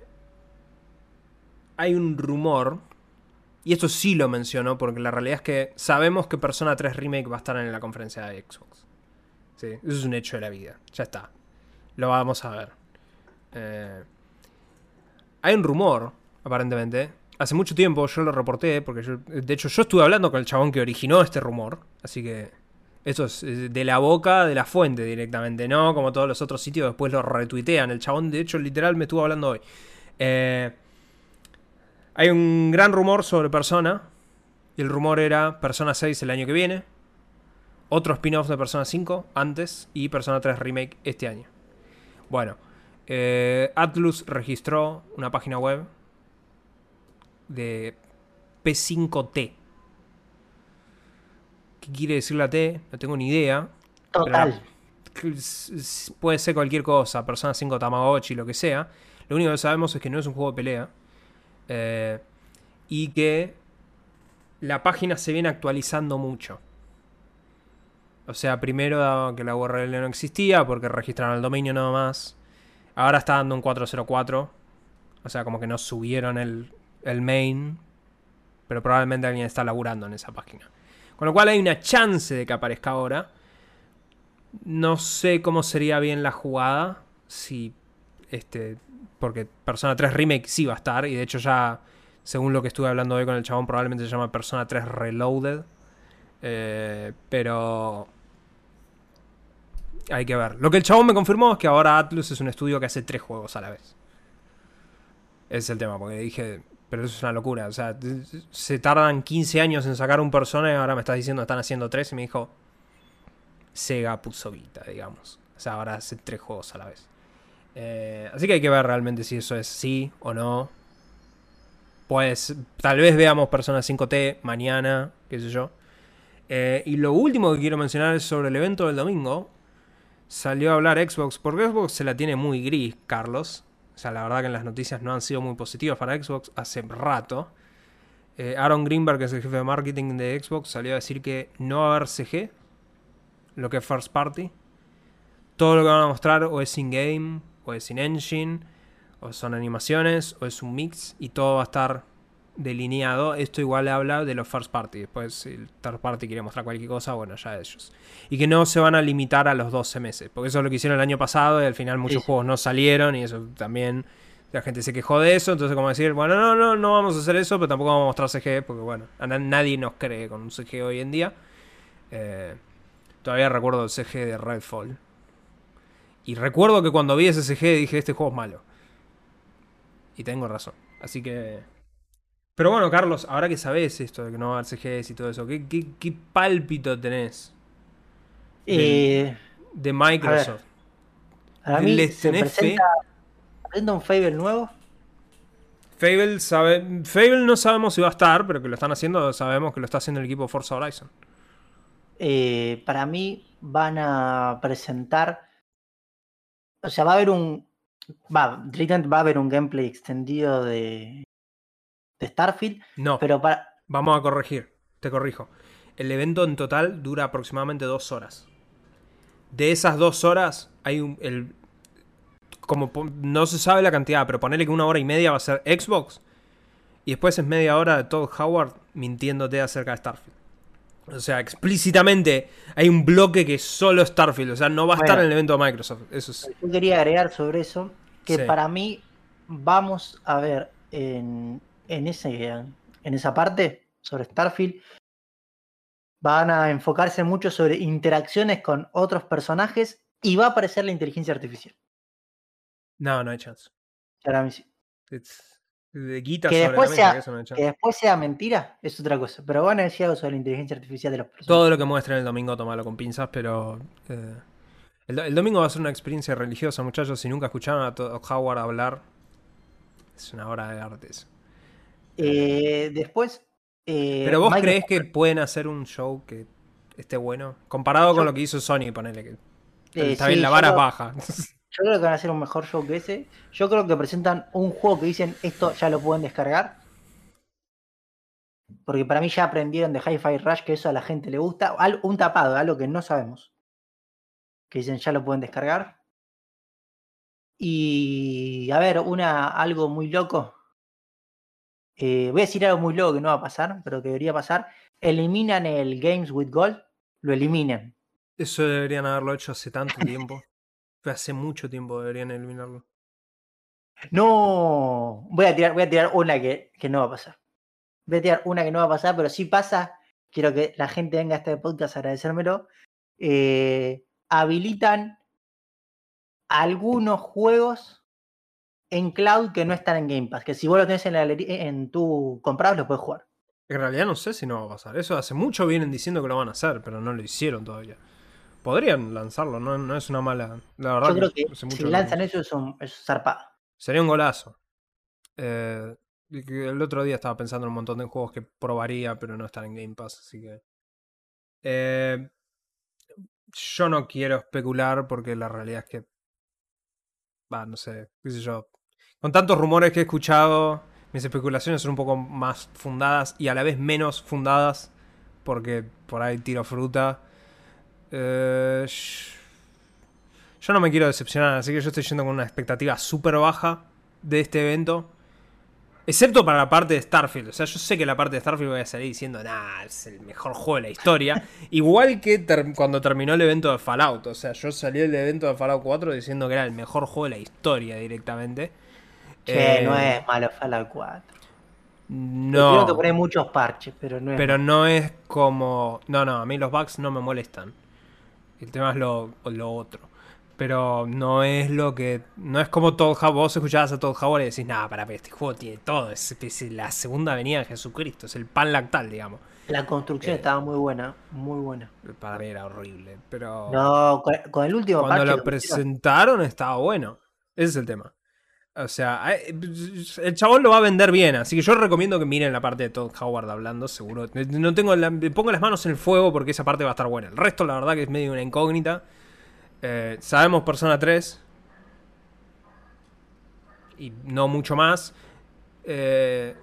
hay un rumor, y esto sí lo menciono, porque la realidad es que sabemos que Persona 3 Remake va a estar en la conferencia de Xbox. Sí, eso es un hecho de la vida. Ya está. Lo vamos a ver. Eh, hay un rumor, aparentemente. Hace mucho tiempo yo lo reporté, porque yo, de hecho yo estuve hablando con el chabón que originó este rumor, así que eso es de la boca de la fuente directamente, ¿no? Como todos los otros sitios después lo retuitean. El chabón, de hecho, literal me estuvo hablando hoy. Eh, hay un gran rumor sobre Persona. Y el rumor era Persona 6 el año que viene. Otro spin-off de Persona 5 antes. Y Persona 3 Remake este año. Bueno. Eh, Atlus registró una página web de P5T ¿Qué quiere decir la T? No tengo ni idea. Total. puede ser cualquier cosa, Persona 5 Tamagotchi, lo que sea. Lo único que sabemos es que no es un juego de pelea. Eh, y que la página se viene actualizando mucho. O sea, primero que la URL no existía porque registraron el dominio nada más. Ahora está dando un 404. O sea, como que no subieron el, el main. Pero probablemente alguien está laburando en esa página. Con lo cual hay una chance de que aparezca ahora. No sé cómo sería bien la jugada. Si. Este. Porque Persona 3 Remake sí va a estar. Y de hecho ya. Según lo que estuve hablando hoy con el chabón. Probablemente se llama Persona 3 Reloaded. Eh, pero. Hay que ver. Lo que el chabón me confirmó es que ahora Atlus es un estudio que hace tres juegos a la vez. Ese es el tema, porque dije, pero eso es una locura. O sea, se tardan 15 años en sacar un persona y ahora me estás diciendo están haciendo tres. Y me dijo, Sega puso guita, digamos. O sea, ahora hace tres juegos a la vez. Eh, así que hay que ver realmente si eso es sí o no. Pues tal vez veamos Persona 5T mañana, qué sé yo. Eh, y lo último que quiero mencionar es sobre el evento del domingo. Salió a hablar Xbox, porque Xbox se la tiene muy gris, Carlos. O sea, la verdad que en las noticias no han sido muy positivas para Xbox hace rato. Eh, Aaron Greenberg, que es el jefe de marketing de Xbox, salió a decir que no va a haber CG, lo que es First Party. Todo lo que van a mostrar o es in-game, o es in-engine, o son animaciones, o es un mix, y todo va a estar delineado. Esto igual habla de los first party. Después, si el third party quiere mostrar cualquier cosa, bueno, ya ellos. Y que no se van a limitar a los 12 meses. Porque eso es lo que hicieron el año pasado y al final muchos juegos no salieron y eso también. La gente se quejó de eso, entonces como decir, bueno, no, no, no vamos a hacer eso, pero tampoco vamos a mostrar CG, porque bueno, nadie nos cree con un CG hoy en día. Eh, todavía recuerdo el CG de Redfall. Y recuerdo que cuando vi ese CG dije, este juego es malo. Y tengo razón. Así que pero bueno, Carlos, ahora que sabes esto de que no va a haber CGS y todo eso, ¿qué, qué, pálpito tenés de, eh, Microsoft? A, mí se presenta, un Fable nuevo? Fable, sabe, Fable no sabemos si va a estar, pero que lo están haciendo, sabemos que lo está haciendo el equipo Forza Horizon. Eh, para mí van a presentar. O sea, va a haber un. Va, directamente va a haber un gameplay extendido de, de Starfield. No, Pero para. vamos a corregir, te corrijo. El evento en total dura aproximadamente dos horas. De esas dos horas, hay un. El, como no se sabe la cantidad, pero ponele que una hora y media va a ser Xbox. Y después es media hora de Todd Howard mintiéndote acerca de Starfield. O sea, explícitamente hay un bloque que es solo Starfield. O sea, no va a estar en el evento de Microsoft. Eso es. Yo quería agregar sobre eso que Sí. para mí vamos a ver en, en, ese, en esa parte sobre Starfield. Van a enfocarse mucho sobre interacciones con otros personajes y va a aparecer la inteligencia artificial. No, no hay chance. Para mí sí. It's- de guita Que sobre después la mesa, sea- que eso no hay chance. Que después sea mentira es otra cosa. Pero van a decir algo sobre la inteligencia artificial de los personajes. Todo lo que muestren el domingo, tomalo con pinzas, pero. eh, el, do- el domingo va a ser una experiencia religiosa, muchachos. Si nunca escucharon a Howard hablar, es una obra de arte eso. Eh, después. eh, Pero vos crees que pueden hacer un show que esté bueno? Comparado con lo que hizo Sony, ponele que. eh, está sí, bien, la vara creo- baja. Yo creo que van a hacer un mejor show que ese. Yo creo que presentan un juego que dicen esto ya lo pueden descargar. Porque para mí ya aprendieron de Hi-Fi Rush que eso a la gente le gusta. Al- un tapado, algo que no sabemos. Que dicen ya lo pueden descargar. Y a ver, una, algo muy loco. Eh, voy a decir algo muy loco que no va a pasar, pero que debería pasar. Eliminan el Games with Gold. Lo eliminan. Eso deberían haberlo hecho hace tanto tiempo. Hace mucho tiempo deberían eliminarlo. No, voy a tirar, voy a tirar una que, que no va a pasar. Voy a tirar una que no va a pasar, pero si pasa, quiero que la gente venga a este podcast a agradecérmelo. Eh, habilitan algunos juegos en cloud que no están en Game Pass, que si vos lo tenés en, la galería- en tu comprado, los puedes jugar. En realidad no sé si no va a pasar. Eso hace mucho vienen diciendo que lo van a hacer, pero no lo hicieron todavía. Podrían lanzarlo, no, no es una mala. La verdad Yo creo que hace mucho si lo lanzan eso es un es zarpado. Sería un golazo. Eh, el otro día estaba pensando en un montón de juegos que probaría, pero no están en Game Pass, así que. Eh, yo no quiero especular porque la realidad es que. Va, no sé, qué sé yo. Con tantos rumores que he escuchado, mis especulaciones son un poco más fundadas y a la vez menos fundadas porque por ahí tiro fruta. Eh, yo no me quiero decepcionar, así que yo estoy yendo con una expectativa súper baja de este evento. Excepto para la parte de Starfield. O sea, yo sé que la parte de Starfield voy a salir diciendo, nah, es el mejor juego de la historia. Igual que ter- cuando terminó el evento de Fallout. O sea, yo salí del evento de Fallout 4 diciendo que era el mejor juego de la historia directamente. Che, Eh, no es malo Fallout 4. No. Creo que pone muchos parches, pero no es Pero no es como. No, no, a mí los bugs no me molestan. El tema es lo, lo otro. Pero no es lo que. No es como Todd Howard. Vos escuchabas a Todd Howard y decís, nada, para, este juego tiene todo. Es, es la segunda venida de Jesucristo. Es el pan lactal, digamos. La construcción Eh. estaba muy buena, muy buena. Para mí era horrible. Pero. No, con, con el último cuando parche lo presentaron estaba bueno. Ese es el tema. O sea, el chabón lo va a vender bien, así que yo recomiendo que miren la parte de Todd Howard hablando, seguro. No tengo la- pongo las manos en el fuego porque esa parte va a estar buena. El resto, la verdad, que es medio una incógnita. Eh, sabemos Persona 3. Y no mucho más. Eh,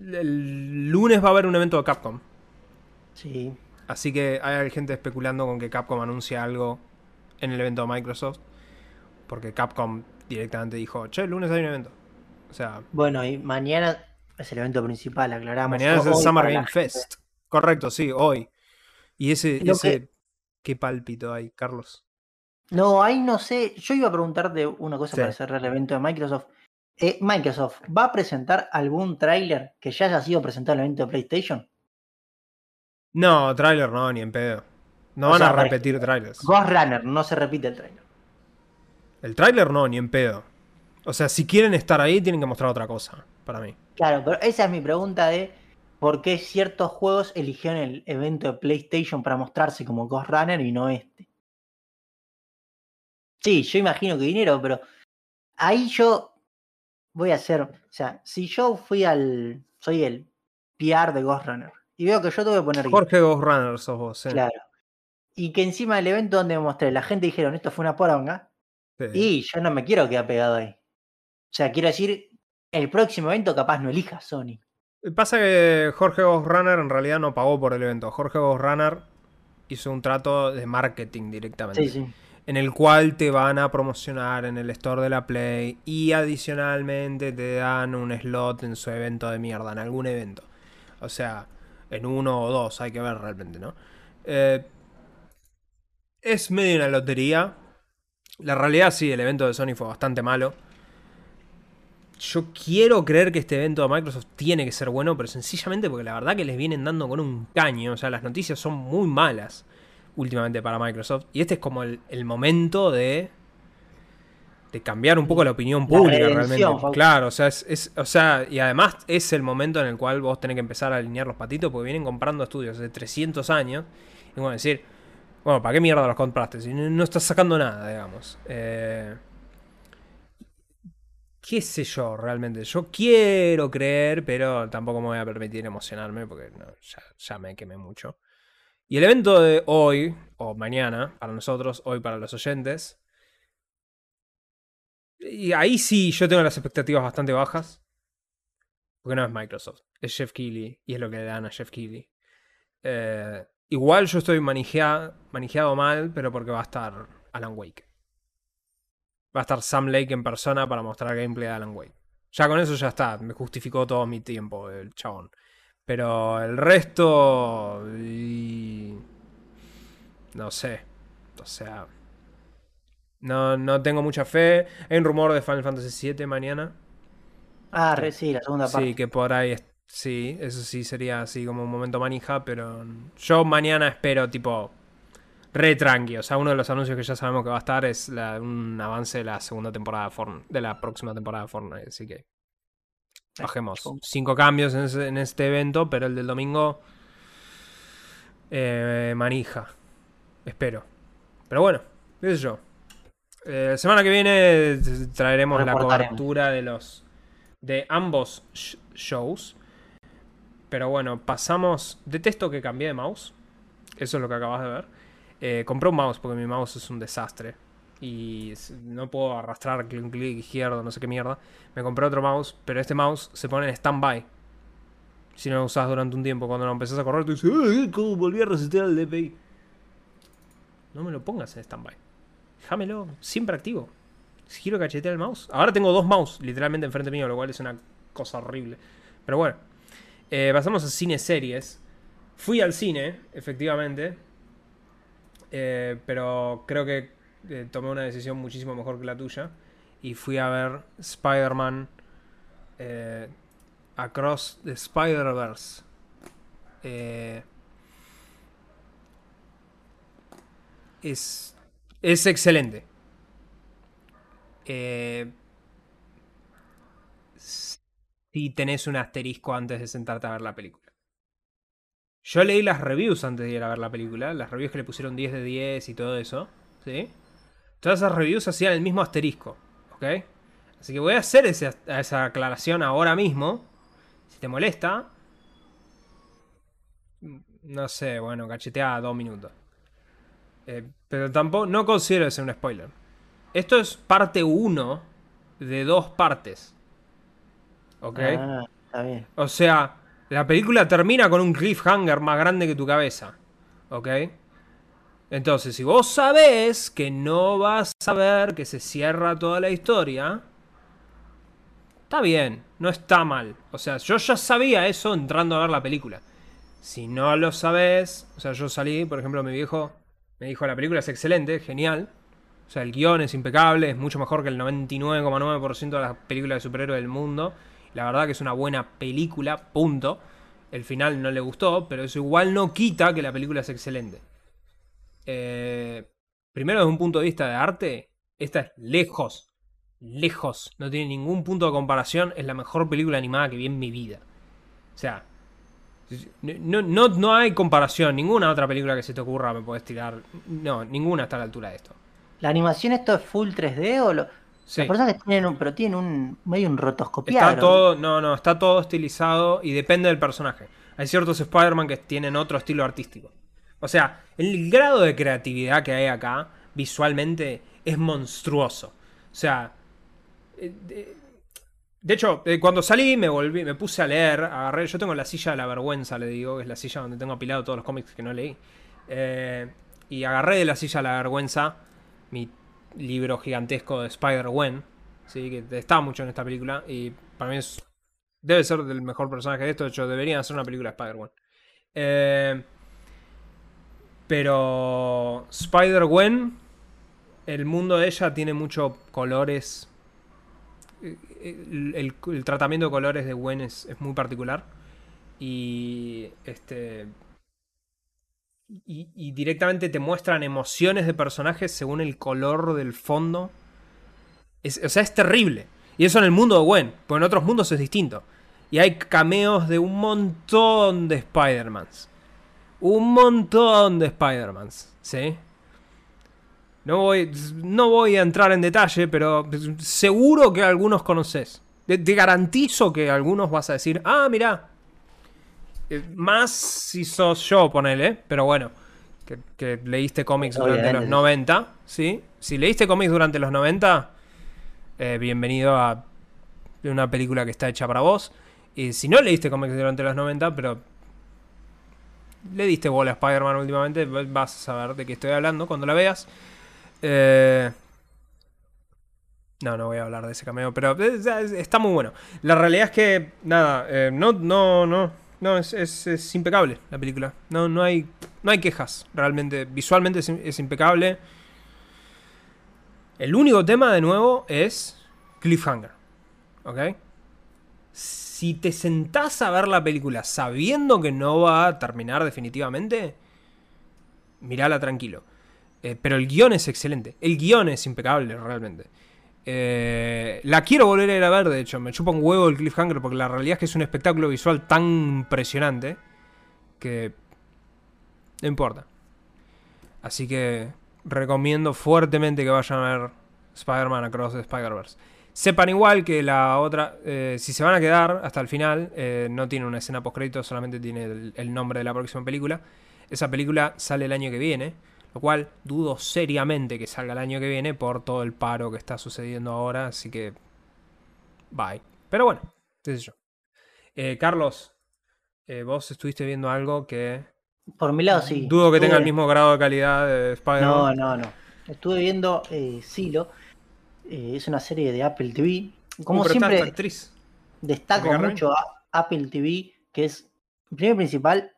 el lunes va a haber un evento de Capcom. Sí. Así que hay gente especulando con que Capcom anuncia algo en el evento de Microsoft. Porque Capcom directamente dijo, che, el lunes hay un evento. O sea, Bueno, y mañana es el evento principal, aclaramos. mañana es el Summer Game. Fest. Correcto, sí, hoy. Y ese, Lo ese qué pálpito hay, Carlos. No, ahí no sé. Yo iba a preguntarte una cosa Sí. para cerrar el evento de Microsoft. Eh, Microsoft, ¿va a presentar algún tráiler que ya haya sido presentado en el evento de PlayStation? No, tráiler no, ni en pedo. No O van sea, a repetir trailers. Ghost Runner, no se repite el tráiler. El tráiler no, ni en pedo. O sea, si quieren estar ahí, tienen que mostrar otra cosa, para mí. Claro, pero esa es mi pregunta de por qué ciertos juegos eligieron el evento de PlayStation para mostrarse como Ghost Runner y no este. Sí, yo imagino que dinero, pero ahí yo voy a hacer, o sea, si yo fui al, soy el PR de Ghost Runner y veo que yo tuve que poner Jorge Ghost Runner sos vos, sí. claro, y que encima del evento donde me mostré, la gente dijeron esto fue una poronga, Sí. y yo no me quiero quedar pegado ahí. O sea, quiero decir, el próximo evento capaz no elija Sony. Pasa que Jorge Ghost Runner en realidad no pagó por el evento. Jorge Ghost Runner hizo un trato de marketing directamente. Sí, sí. En el cual te van a promocionar en el store de la Play y adicionalmente te dan un slot en su evento de mierda, en algún evento. O sea, en uno o dos, hay que ver realmente, ¿no? Eh, es medio una lotería. La realidad sí, el evento de Sony fue bastante malo. Yo quiero creer que este evento de Microsoft tiene que ser bueno, pero sencillamente porque la verdad que les vienen dando con un caño. O sea, las noticias son muy malas últimamente para Microsoft. Y este es como el, el momento de. de cambiar un poco la opinión pública realmente. Claro, o sea, es, es- o sea, y además es el momento en el cual vos tenés que empezar a alinear los patitos porque vienen comprando estudios hace 300 años. Y bueno, decir, bueno, ¿para qué mierda los compraste? Si no, estás sacando nada, digamos. Eh, qué sé yo, realmente. Yo quiero creer, pero tampoco me voy a permitir emocionarme porque ya, ya me quemé mucho. Y el evento de hoy, o mañana, para nosotros, hoy para los oyentes. Y ahí sí yo tengo las expectativas bastante bajas. Porque no es Microsoft, es Jeff Keighley y es lo que le dan a Jeff Keighley. Eh, igual yo estoy manejea- manejado mal, pero porque va a estar Alan Wake. Va a estar Sam Lake en persona para mostrar gameplay de Alan Wake. Ya con eso ya está, me justificó todo mi tiempo el chabón. Pero el resto... y- No sé. O sea... No, no tengo mucha fe. Hay un rumor de Final Fantasy VII mañana. Ah, re, sí, la segunda parte. Sí, que por ahí... Sí, eso sí sería así como un momento manija, pero yo mañana espero tipo re tranqui. O sea, uno de los anuncios que ya sabemos que va a estar es la- un avance de la segunda temporada de Fortnite, de la próxima temporada de Fortnite. Así que bajemos. chau. Cinco cambios en, ese- en este evento, pero el del domingo eh, manija. Espero. Pero bueno, qué sé yo. Eh, semana que viene traeremos la cobertura de los de ambos sh- shows. Pero bueno, pasamos. Detesto que cambié de mouse. Eso es lo que acabas de ver. Eh, compré un mouse porque mi mouse es un desastre. Y no puedo arrastrar clic, clic izquierdo, no sé qué mierda. Me compré otro mouse, pero este mouse se pone en stand-by. Si no lo usas durante un tiempo, cuando lo empezás a correr, tú dices, "Ay, ¿cómo volví a resetear el DPI? No me lo pongas en stand-by. Déjamelo siempre activo. Giro cachetea el mouse. Ahora tengo dos mouse literalmente enfrente mío, lo cual es una cosa horrible. Pero bueno, eh, pasamos a cine series. Fui al cine, efectivamente. eh, pero creo que eh, tomé una decisión muchísimo mejor que la tuya. Y fui a ver Spider-Man Across the Spider-Verse. Es, es excelente. Si tenés un asterisco antes de sentarte a ver la película. Yo leí las reviews antes de ir a ver la película, las reviews que le pusieron 10 de 10 y todo eso, ¿sí? Todas esas reviews hacían el mismo asterisco, ¿ok? Así que voy a hacer esa aclaración ahora mismo. Si te molesta, no sé, bueno, cachetea dos minutos. Eh, pero tampoco, no considero ese un spoiler. Esto es parte 1 de dos partes. ¿Ok? Ah, está bien. O sea, la película termina con un cliffhanger más grande que tu cabeza. ¿Ok? Entonces, si vos sabés que no vas a ver que se cierra toda la historia, está bien, no está mal. O sea, yo ya sabía eso entrando a ver la película. Si no lo sabés, o sea, yo salí, por ejemplo, mi viejo me dijo, la película es excelente, genial. O sea, el guion es impecable, es mucho mejor que el 99,9% de las películas de superhéroes del mundo. La verdad que es una buena película, punto. El final no le gustó, pero eso igual no quita que la película es excelente. Eh, primero, desde un punto de vista de arte, esta es lejos, lejos, no tiene ningún punto de comparación, es la mejor película animada que vi en mi vida. O sea, no, no, no hay comparación, ninguna otra película que se te ocurra me puedes tirar. No, ninguna está a la altura de esto. ¿La animación esto es full 3D o lo.? Sí. Los personajes tienen un, pero tienen un medio un rotoscopiado. Está todo, no, no, está todo estilizado y depende del personaje. Hay ciertos Spider-Man que tienen otro estilo artístico. O sea, el grado de creatividad que hay acá, visualmente, es monstruoso. O sea, eh, de, de hecho, eh, cuando salí me volví, me puse a leer, agarré, yo tengo la silla de la vergüenza, le digo, que es la silla donde tengo apilado todos los cómics que no leí. Eh, y agarré de la silla de la vergüenza mi libro gigantesco de Spider-Gwen, ¿sí? que está mucho en esta película y para mí es, debe ser el mejor personaje de esto, de hecho deberían hacer una película de Spider-Gwen. Eh, pero Spider-Gwen, el mundo de ella tiene muchos colores. El, el- el tratamiento de colores de Gwen es, es muy particular. Y este. Y, directamente te muestran emociones de personajes según el color del fondo. O sea, es terrible. Y eso en el mundo de Gwen, porque en otros mundos es distinto. Y hay cameos de un montón de Spider-Mans. Un montón de Spider-Mans, ¿sí? No voy, no voy a entrar en detalle, pero seguro que algunos conoces. Te, te garantizo que algunos vas a decir, ah, mira. Más si sos yo, ponele, pero bueno. Que, que leíste cómics durante los Obviamente. 90, ¿sí? Si leíste cómics durante los 90, eh, bienvenido a una película que está hecha para vos. Y si no leíste cómics durante los 90, pero le diste bola a Spider-Man últimamente, vas a saber de qué estoy hablando cuando la veas. Eh, No, no voy a hablar de ese cameo, pero es- está muy bueno. La realidad es que, nada, eh, no, no, no, no, es, es- es impecable la película. No, no hay, no hay quejas, realmente. Visualmente es, impecable. El único tema, de nuevo, es Cliffhanger. ¿Ok? Si te sentás a ver la película sabiendo que no va a terminar definitivamente, mirala tranquilo. Eh, pero el guion es excelente. El guion es impecable, realmente. Eh, la quiero volver a ver, de hecho. Me chupa un huevo el cliffhanger porque la realidad es que es un espectáculo visual tan impresionante que no importa. Así que recomiendo fuertemente que vayan a ver Spider-Man Across the Spider-Verse. Sepan igual que la otra, eh, si se van a quedar hasta el final, eh, no tiene una escena post solamente tiene el nombre de la próxima película. Esa película sale el año que viene, lo cual dudo seriamente que salga el año que viene por todo el paro que está sucediendo ahora, así que bye. Pero bueno, qué sé yo. Eh, Carlos, eh, vos estuviste viendo algo que Por mi lado, sí. dudo que tenga el mismo grado de calidad de No, Spider-Man. no, no. Estuve viendo eh, Silo. es una serie de Apple TV. Como Uh, siempre, actriz. destaco mucho a Apple TV, que es, primero principal,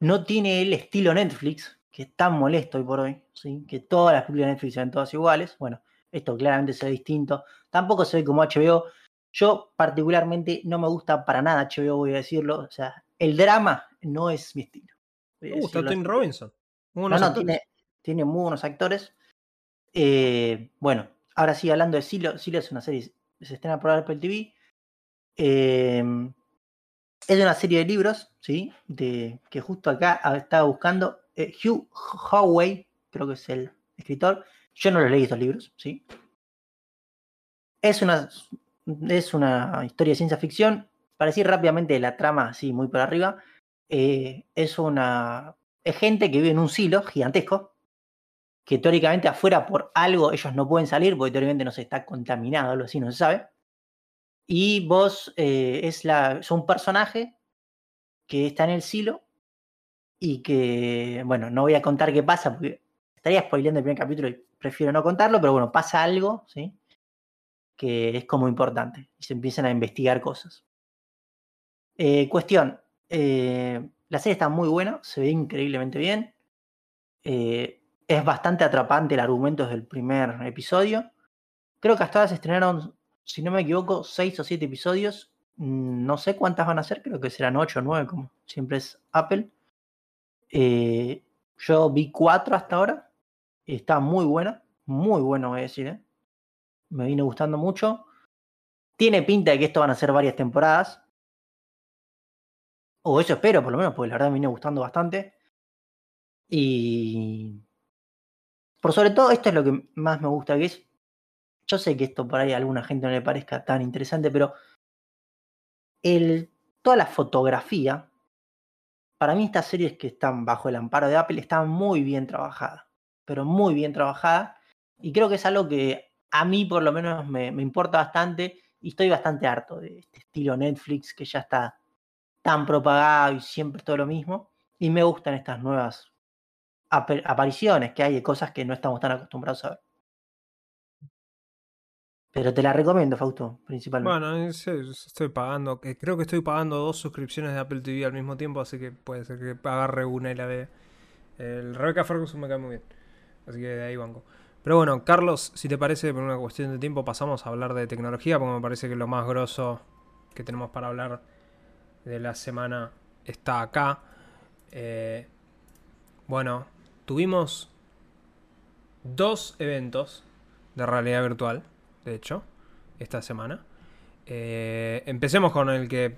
no tiene el estilo Netflix, que es tan molesto hoy por hoy, ¿sí? que todas las películas de Netflix sean todas iguales. Bueno, esto claramente se ve distinto. Tampoco se ve como HBO. Yo particularmente no me gusta para nada HBO, voy a decirlo. O sea, el drama no es mi estilo. Uh, está Tim. Robinson. No, no, tiene, tiene muy buenos actores. Eh, bueno, ahora sí, hablando de Silo, Silo es una serie, se estrena por Apple TV. Eh, es una serie de libros, ¿sí? De, que justo acá estaba buscando. Eh, Hugh Howey, creo que es el escritor. Yo no los leí estos libros, ¿sí? Es una, es una historia de ciencia ficción. Para decir rápidamente la trama, así muy por arriba, eh, es una es gente que vive en un silo gigantesco, que teóricamente afuera por algo ellos no pueden salir, porque teóricamente no se está contaminado, algo así, no se sabe. Y vos eh, es la, es un personaje que está en el silo y que, bueno, no voy a contar qué pasa, porque estaría spoileando el primer capítulo y prefiero no contarlo, pero bueno, pasa algo, ¿sí? Que es como importante y se empiezan a investigar cosas. Eh, cuestión, eh, la serie está muy buena, se ve increíblemente bien. eh, es bastante atrapante el argumento desde el primer episodio. Creo que hasta ahora se estrenaron, si no me equivoco, seis o siete episodios. Mm, No sé cuántas van a ser, creo que serán ocho o nueve, como siempre es Apple. Eh, yo vi cuatro hasta ahora. Está muy buena, muy buena, voy a decir. ¿eh? Me vino gustando mucho. Tiene pinta de que esto van a ser varias temporadas. O eso espero, por lo menos, porque la verdad me vino gustando bastante. Y por sobre todo, esto es lo que más me gusta, que es yo sé que esto por ahí a alguna gente no le parezca tan interesante, pero el, toda la fotografía, para mí estas series que están bajo el amparo de Apple están muy bien trabajadas, pero muy bien trabajadas, y creo que es algo que a mí por lo menos me, importa bastante y estoy bastante harto de este estilo Netflix que ya está tan propagado y siempre todo lo mismo, y me gustan estas nuevas apariciones que hay de cosas que no estamos tan acostumbrados a ver. Pero te la recomiendo, Fausto, principalmente. Bueno, estoy pagando, creo que estoy pagando dos suscripciones de Apple TV al mismo tiempo, así que puede ser que agarre una y la vea. El Rebecca Ferguson me cae muy bien, así que de ahí banco. Pero bueno, Carlos, si te parece, por una cuestión de tiempo pasamos a hablar de tecnología, porque me parece que lo más grosso que tenemos para hablar de la semana está acá. Eh, bueno, tuvimos dos eventos de realidad virtual de hecho, esta semana. Eh, empecemos con el que...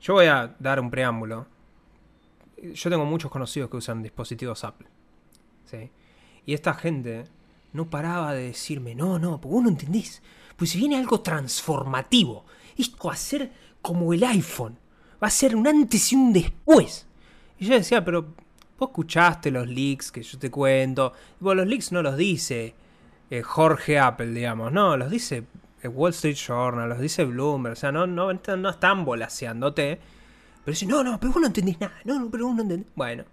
Yo voy a dar un preámbulo. Yo tengo muchos conocidos que usan dispositivos Apple. ¿sí? Y esta gente no paraba de decirme, no, no, porque vos no entendés. Pues si viene algo transformativo, esto va a ser como el iPhone. Va a ser un antes y un después. Y yo decía, pero vos escuchaste los leaks que yo te cuento. Bueno, los leaks no los dice eh, Jorge Apple, digamos. No, los dice eh, Wall Street Journal, los dice Bloomberg. O sea, no, no, no están volaseándote. Pero dicen, no, no, pero vos no entendés nada. No, no, pero vos no entendés. Bueno.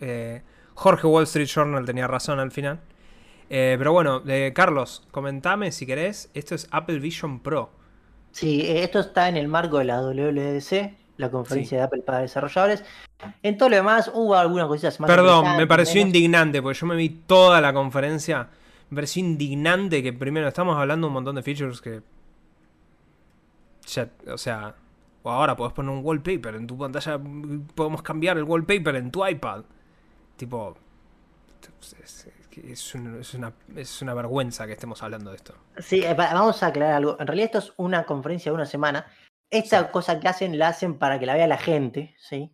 Eh, Jorge Wall Street Journal tenía razón al final. pero bueno, Carlos, comentame si querés. Esto es Apple Vision Pro. Sí, esto está en el marco de la WDC, la conferencia de Apple para desarrolladores. En todo lo demás hubo algunas cositas más. Perdón, me pareció indignante, porque yo me vi toda la conferencia. Me pareció indignante que primero estamos hablando un montón de features que. o sea, o ahora podés poner un wallpaper en tu pantalla. Podemos cambiar el wallpaper en tu iPad. Tipo. Es, una, es una vergüenza que estemos hablando de esto. Sí, eh, vamos a aclarar algo. En realidad, esto es una conferencia de una semana. Esta cosa que hacen la hacen para que la vea la gente, ¿sí?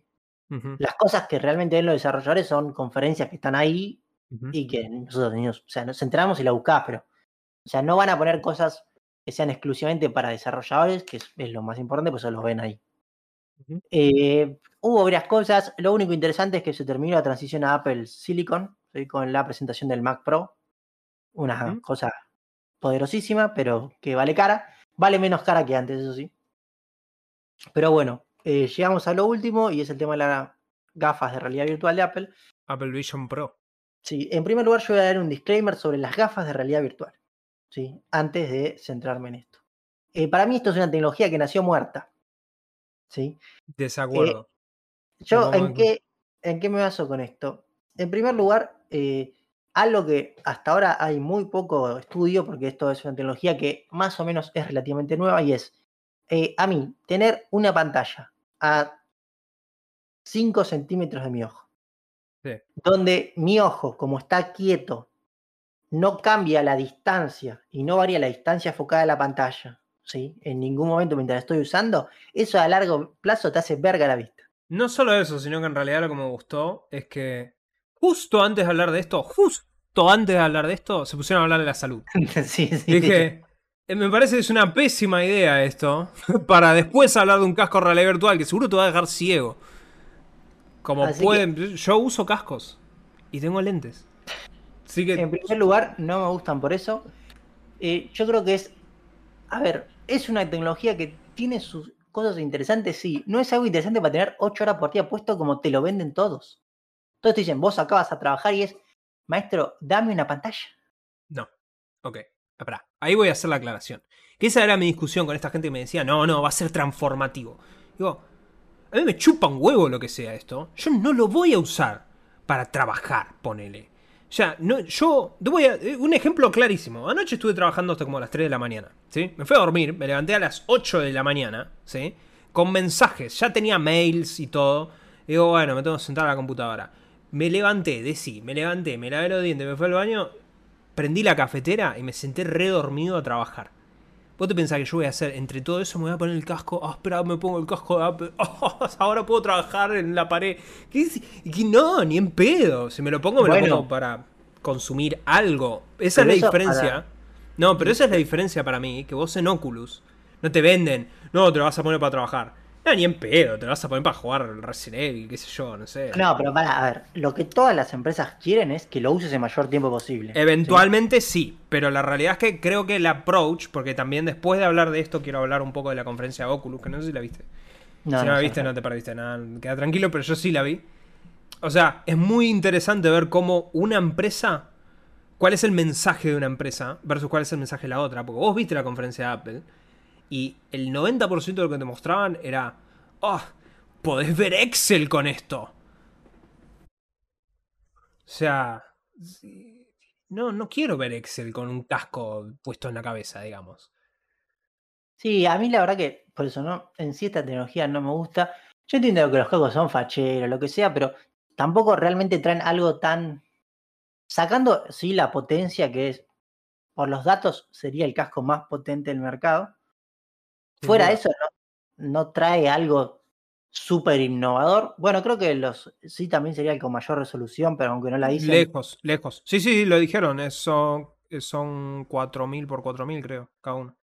Las cosas que realmente ven los desarrolladores son conferencias que están ahí y que nosotros tenemos, o sea, nos entramos y la buscamos, pero, o sea, no van a poner cosas que sean exclusivamente para desarrolladores, que es, lo más importante, pues se los ven ahí. Eh, hubo varias cosas, lo único interesante es que se terminó la transición a Apple Silicon, con la presentación del Mac Pro, una cosa poderosísima, pero que vale cara, vale menos cara que antes, eso sí. Pero bueno, eh, llegamos a lo último y es el tema de las gafas de realidad virtual de Apple. Apple Vision Pro. Sí, en primer lugar yo voy a dar un disclaimer sobre las gafas de realidad virtual. ¿sí? Antes de centrarme en esto. Eh, para mí esto es una tecnología que nació muerta. ¿sí? Desacuerdo. Eh, yo, ¿en qué, ¿en qué me baso con esto? En primer lugar, algo que hasta ahora hay muy poco estudio, porque esto es una tecnología que más o menos es relativamente nueva, y es, a mí, tener una pantalla a 5 centímetros de mi ojo. Donde mi ojo, como está quieto, no cambia la distancia y no varía la distancia enfocada de la pantalla, ¿sí? En ningún momento mientras estoy usando, eso a largo plazo te hace verga la vista. No solo eso, sino que en realidad lo que me gustó es que justo antes de hablar de esto, justo antes de hablar de esto, se pusieron a hablar de la salud. sí, sí. Dije, eh, me parece que es una pésima idea esto. Para después hablar de un casco realidad virtual que seguro te va a dejar ciego. Como pueden. Yo uso cascos y tengo lentes. Así que... En primer lugar, no me gustan por eso. Eh, yo creo que es. A ver, es una tecnología que tiene sus cosas interesantes, sí. No es algo interesante para tener 8 horas por día puesto como te lo venden todos. Todos te dicen, vos acabas a trabajar y es, maestro, dame una pantalla. No. Ok. Ahí voy a hacer la aclaración. Que esa era mi discusión con esta gente que me decía, no, no, va a ser transformativo. Digo, a mí me chupa un huevo lo que sea esto. Yo no lo voy a usar para trabajar, ponele. Ya, no, yo voy a, eh, un ejemplo clarísimo. Anoche estuve trabajando hasta como a las 3 de la mañana, ¿sí? Me fui a dormir, me levanté a las 8 de la mañana, ¿sí? Con mensajes, ya tenía mails y todo. Digo, bueno, me tengo que sentar a la computadora. Me levanté, decí, me levanté, me lavé los dientes, me fui al baño prendí la cafetera y me senté redormido a trabajar. ¿Vos te pensás que yo voy a hacer? Entre todo eso me voy a poner el casco. Ah, espera, me pongo el casco de Apple. Oh, ahora puedo trabajar en la pared. ¿Qué, no, ni en pedo. Si me lo pongo, me lo pongo para consumir algo. Esa Pero es la diferencia. No, pero esa es la diferencia para mí, que vos en Oculus no te venden, no, te lo vas a poner para trabajar. No, ni en pedo, te lo vas a poner para jugar Resident Evil, qué sé yo, no sé. No, pero para, a ver, lo que todas las empresas quieren es que lo uses el mayor tiempo posible. Eventualmente sí, pero la realidad es que creo que el approach, porque también después de hablar de esto quiero hablar un poco de la conferencia de Oculus, que no sé si la viste. ¿sí? si no la viste no te perdiste nada, queda tranquilo, pero yo sí la vi. O sea, es muy interesante ver cómo una empresa, cuál es el mensaje de una empresa versus cuál es el mensaje de la otra, porque vos viste la conferencia de Apple y el 90% de lo que te mostraban era, oh, podés ver Excel con esto. O sea, no, no quiero ver Excel con un casco puesto en la cabeza, digamos. Sí, a mí la verdad que, por eso, ¿no? En sí esta tecnología no me gusta. Yo entiendo que los juegos son facheros, lo que sea, pero tampoco realmente traen algo tan. Sacando, sí, la potencia que es. Por los datos, sería el casco más potente del mercado. Fuera de eso, no, no trae algo súper innovador. Bueno, creo que los sí también sería el con mayor resolución, pero aunque no la dicen. Lejos, lejos. Sí, sí, lo dijeron. es- son, son 4000 por 4000, creo, cada uno.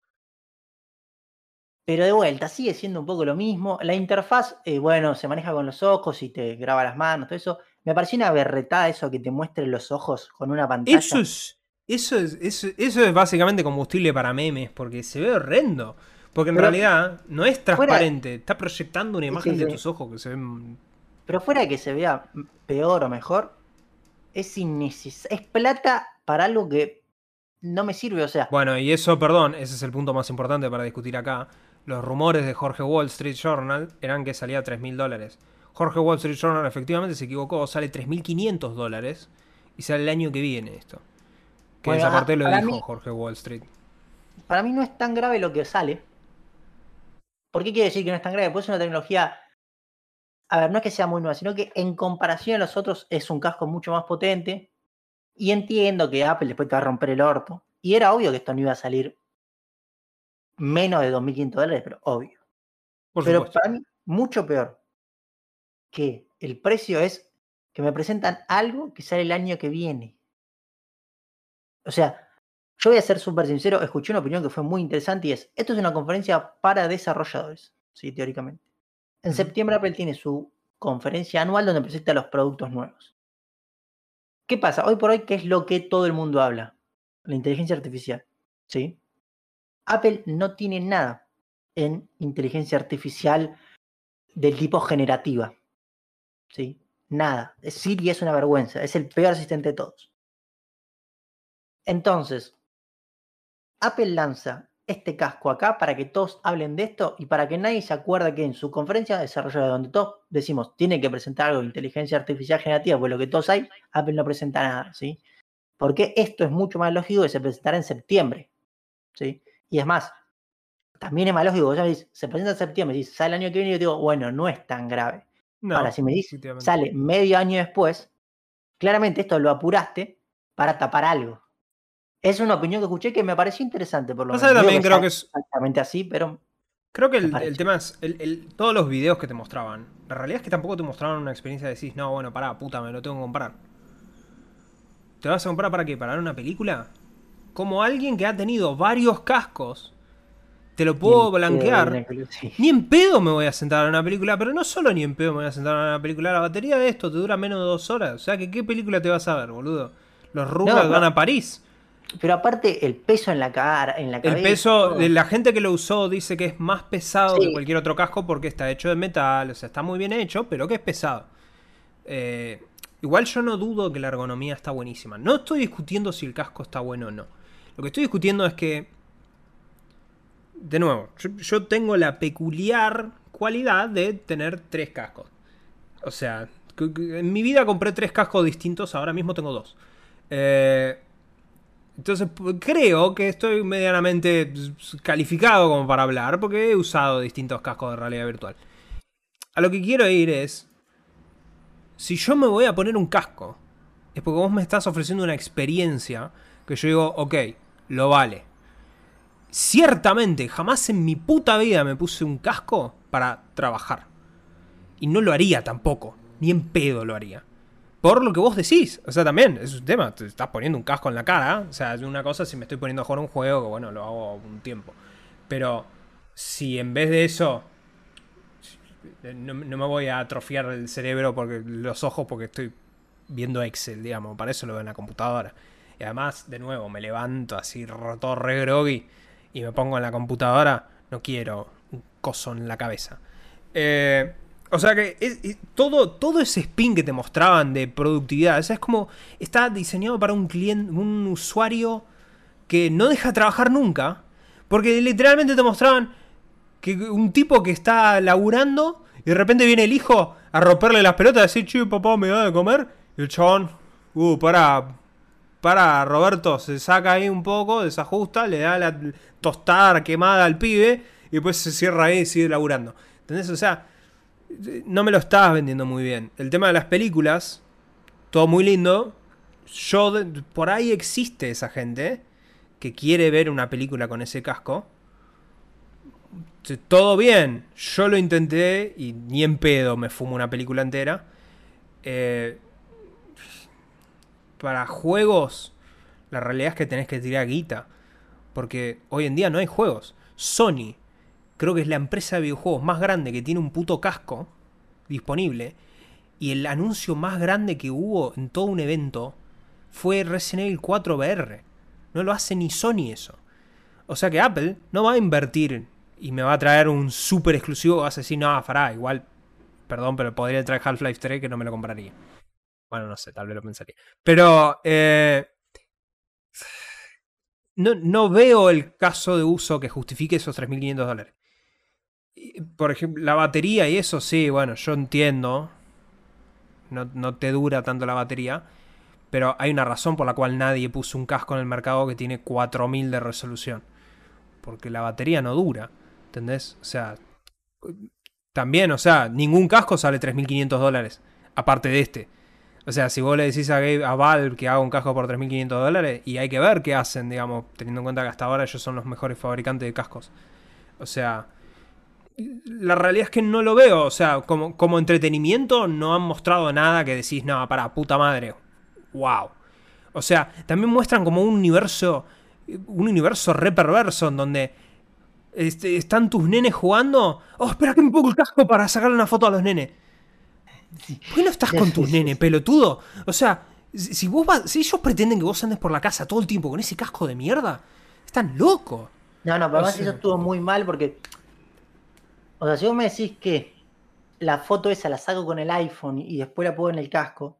Pero de vuelta, sigue siendo un poco lo mismo. La interfaz, eh, bueno, se maneja con los ojos y te graba las manos, todo eso. Me pareció una berretada eso que te muestre los ojos con una pantalla. Eso es. Eso es, eso, eso es básicamente combustible para memes, porque se ve horrendo. Porque en Pero- realidad no es transparente, está proyectando una imagen sí, de tus ojos que se ven. Pero fuera de que se vea peor o mejor, es innecesario. Es plata para algo que no me sirve. O sea, Bueno, y eso, perdón, ese es el punto más importante para discutir acá. Los rumores de Jorge Wall Street Journal eran que salía 3.000 dólares. Jorge Wall Street Journal efectivamente se equivocó, sale 3.500 dólares y sale el año que viene esto. Que Bueno, esa parte lo dijo mí- Jorge Wall Street. para mí no es tan grave lo que sale. ¿Por qué quiere decir que no es tan grave? Pues es una tecnología. A ver, no es que sea muy nueva, sino que en comparación a los otros es un casco mucho más potente. Y entiendo que Apple después te va a romper el orto. Y era obvio que esto no iba a salir menos de 2.500 dólares, pero obvio. Por pero supuesto. para mí, mucho peor que el precio es que me presentan algo que sale el año que viene. O sea, yo voy a ser súper sincero, escuché una opinión que fue muy interesante y es, esto es una conferencia para desarrolladores, sí, teóricamente. En septiembre Apple tiene su conferencia anual donde presenta los productos nuevos. ¿Qué pasa? Hoy por hoy, ¿qué es lo que todo el mundo habla? La inteligencia artificial, ¿sí? Apple no tiene nada en inteligencia artificial del tipo generativa, ¿sí? Nada. Siri es una vergüenza, es el peor asistente de todos. Entonces, Apple lanza este casco acá para que todos hablen de esto y para que nadie se acuerde que en su conferencia de desarrollo de donde todos decimos tiene que presentar algo de inteligencia artificial generativa, pues lo que todos hay, Apple no presenta nada, ¿sí? Porque esto es mucho más lógico que se presentará en septiembre, ¿sí? Y es más, también es más lógico, vos ya me decís, se presenta en septiembre, y sale el año que viene yo digo, bueno, no es tan grave. No, Ahora, si me dices, sale medio año después, claramente esto lo apuraste para tapar algo. Es una opinión que escuché que me pareció interesante, por lo menos. también creo que es- exactamente así, pero Creo que el, el tema es, el- el- todos los videos que te mostraban, la realidad es que tampoco te mostraban una experiencia de decís, no, bueno, pará, puta, me lo tengo que comprar. ¿Te vas a comprar para qué? ¿Para ver una película? Como alguien que ha tenido varios cascos, te lo puedo pedo blanquear. sí. Ni en pedo me voy a sentar a una película, pero no solo ni en pedo me voy a sentar a una película. La batería de esto te dura menos de dos horas. O sea, que ¿qué película te vas a ver, boludo? Los pero- van a París. Pero aparte, el peso en la cara, en la El cabeza. peso todo. de la gente que lo usó dice que es más pesado que cualquier otro casco porque está hecho de metal, o sea, está muy bien hecho, pero que es pesado. Eh, igual yo no dudo que la ergonomía está buenísima. No estoy discutiendo si el casco está bueno o no. Lo que estoy discutiendo es que, de nuevo, yo, yo tengo la peculiar cualidad de tener tres cascos. O sea, en mi vida compré tres cascos distintos, ahora mismo tengo dos. Eh, entonces creo que estoy medianamente s- calificado como para hablar porque he usado distintos cascos de realidad virtual. A lo que quiero ir es, si yo me voy a poner un casco, es porque vos me estás ofreciendo una experiencia que yo digo, ok, lo vale. Ciertamente, jamás en mi puta vida me puse un casco para trabajar. Y no lo haría tampoco, ni en pedo lo haría. Por lo que vos decís. O sea, también es un tema. Te estás poniendo un casco en la cara. O sea, es una cosa si me estoy poniendo a jugar un juego, que bueno, lo hago un tiempo. Pero si en vez de eso. No, me voy a atrofiar el cerebro porque los ojos porque estoy viendo Excel, digamos. Para eso lo veo en la computadora. Y además, de nuevo, me levanto así todo re groggy y me pongo en la computadora. No quiero un coso en la cabeza. Eh, o sea que todo, todo ese spin que te mostraban de productividad, o sea, es como está diseñado para un cliente, un usuario que no deja trabajar nunca, porque literalmente te mostraban que un tipo que está laburando y de repente viene el hijo a romperle las pelotas y decir, che, papá, me da de comer. Y el chabón, uh, para, para, Roberto, se saca ahí un poco, desajusta, le da la tostada quemada al pibe y después se cierra ahí y sigue laburando. ¿Entendés? O sea, no me lo estabas vendiendo muy bien. El tema de las películas, todo muy lindo. Yo, por ahí existe esa gente que quiere ver una película con ese casco. Todo bien, yo lo intenté y ni en pedo me fumo una película entera. Eh, para juegos, la realidad es que tenés que tirar guita. Porque hoy en día no hay juegos. Sony creo que es la empresa de videojuegos más grande que tiene un puto casco disponible. Y el anuncio más grande que hubo en todo un evento fue Resident Evil 4 VR. No lo hace ni Sony eso. O sea que Apple no va a invertir y me va a traer un super exclusivo. Vas a decir, no, fará, igual, perdón, pero podría traer Half-Life 3 que no me lo compraría. Bueno, no sé, tal vez lo pensaría. Pero eh, no, no, veo el caso de uso que justifique esos 3.500 dólares por ejemplo, la batería y eso sí, bueno, yo entiendo. No, te dura tanto la batería. Pero hay una razón por la cual nadie puso un casco en el mercado que tiene 4000 de resolución. Porque la batería no dura. ¿Entendés? O sea, también, o sea, ningún casco sale 3500 dólares. Aparte de este. O sea, si vos le decís a, a Valve que haga un casco por 3.500 dólares, y hay que ver qué hacen, digamos, teniendo en cuenta que hasta ahora ellos son los mejores fabricantes de cascos. O sea, la realidad es que no lo veo. O sea, como, como entretenimiento no han mostrado nada que decís, no, para puta madre. Wow. O sea, también muestran como un universo. Un universo re perverso en donde este, están tus nenes jugando. Oh, espera que me pongo el casco para sacarle una foto a los nenes. ¿Por qué no estás con tus nenes, pelotudo? O sea, si vos si ellos pretenden que vos andes por la casa todo el tiempo con ese casco de mierda, están locos. No, no, pero además eso estuvo muy mal porque o sea, si vos me decís que la foto esa la saco con el iPhone y después la pongo en el casco,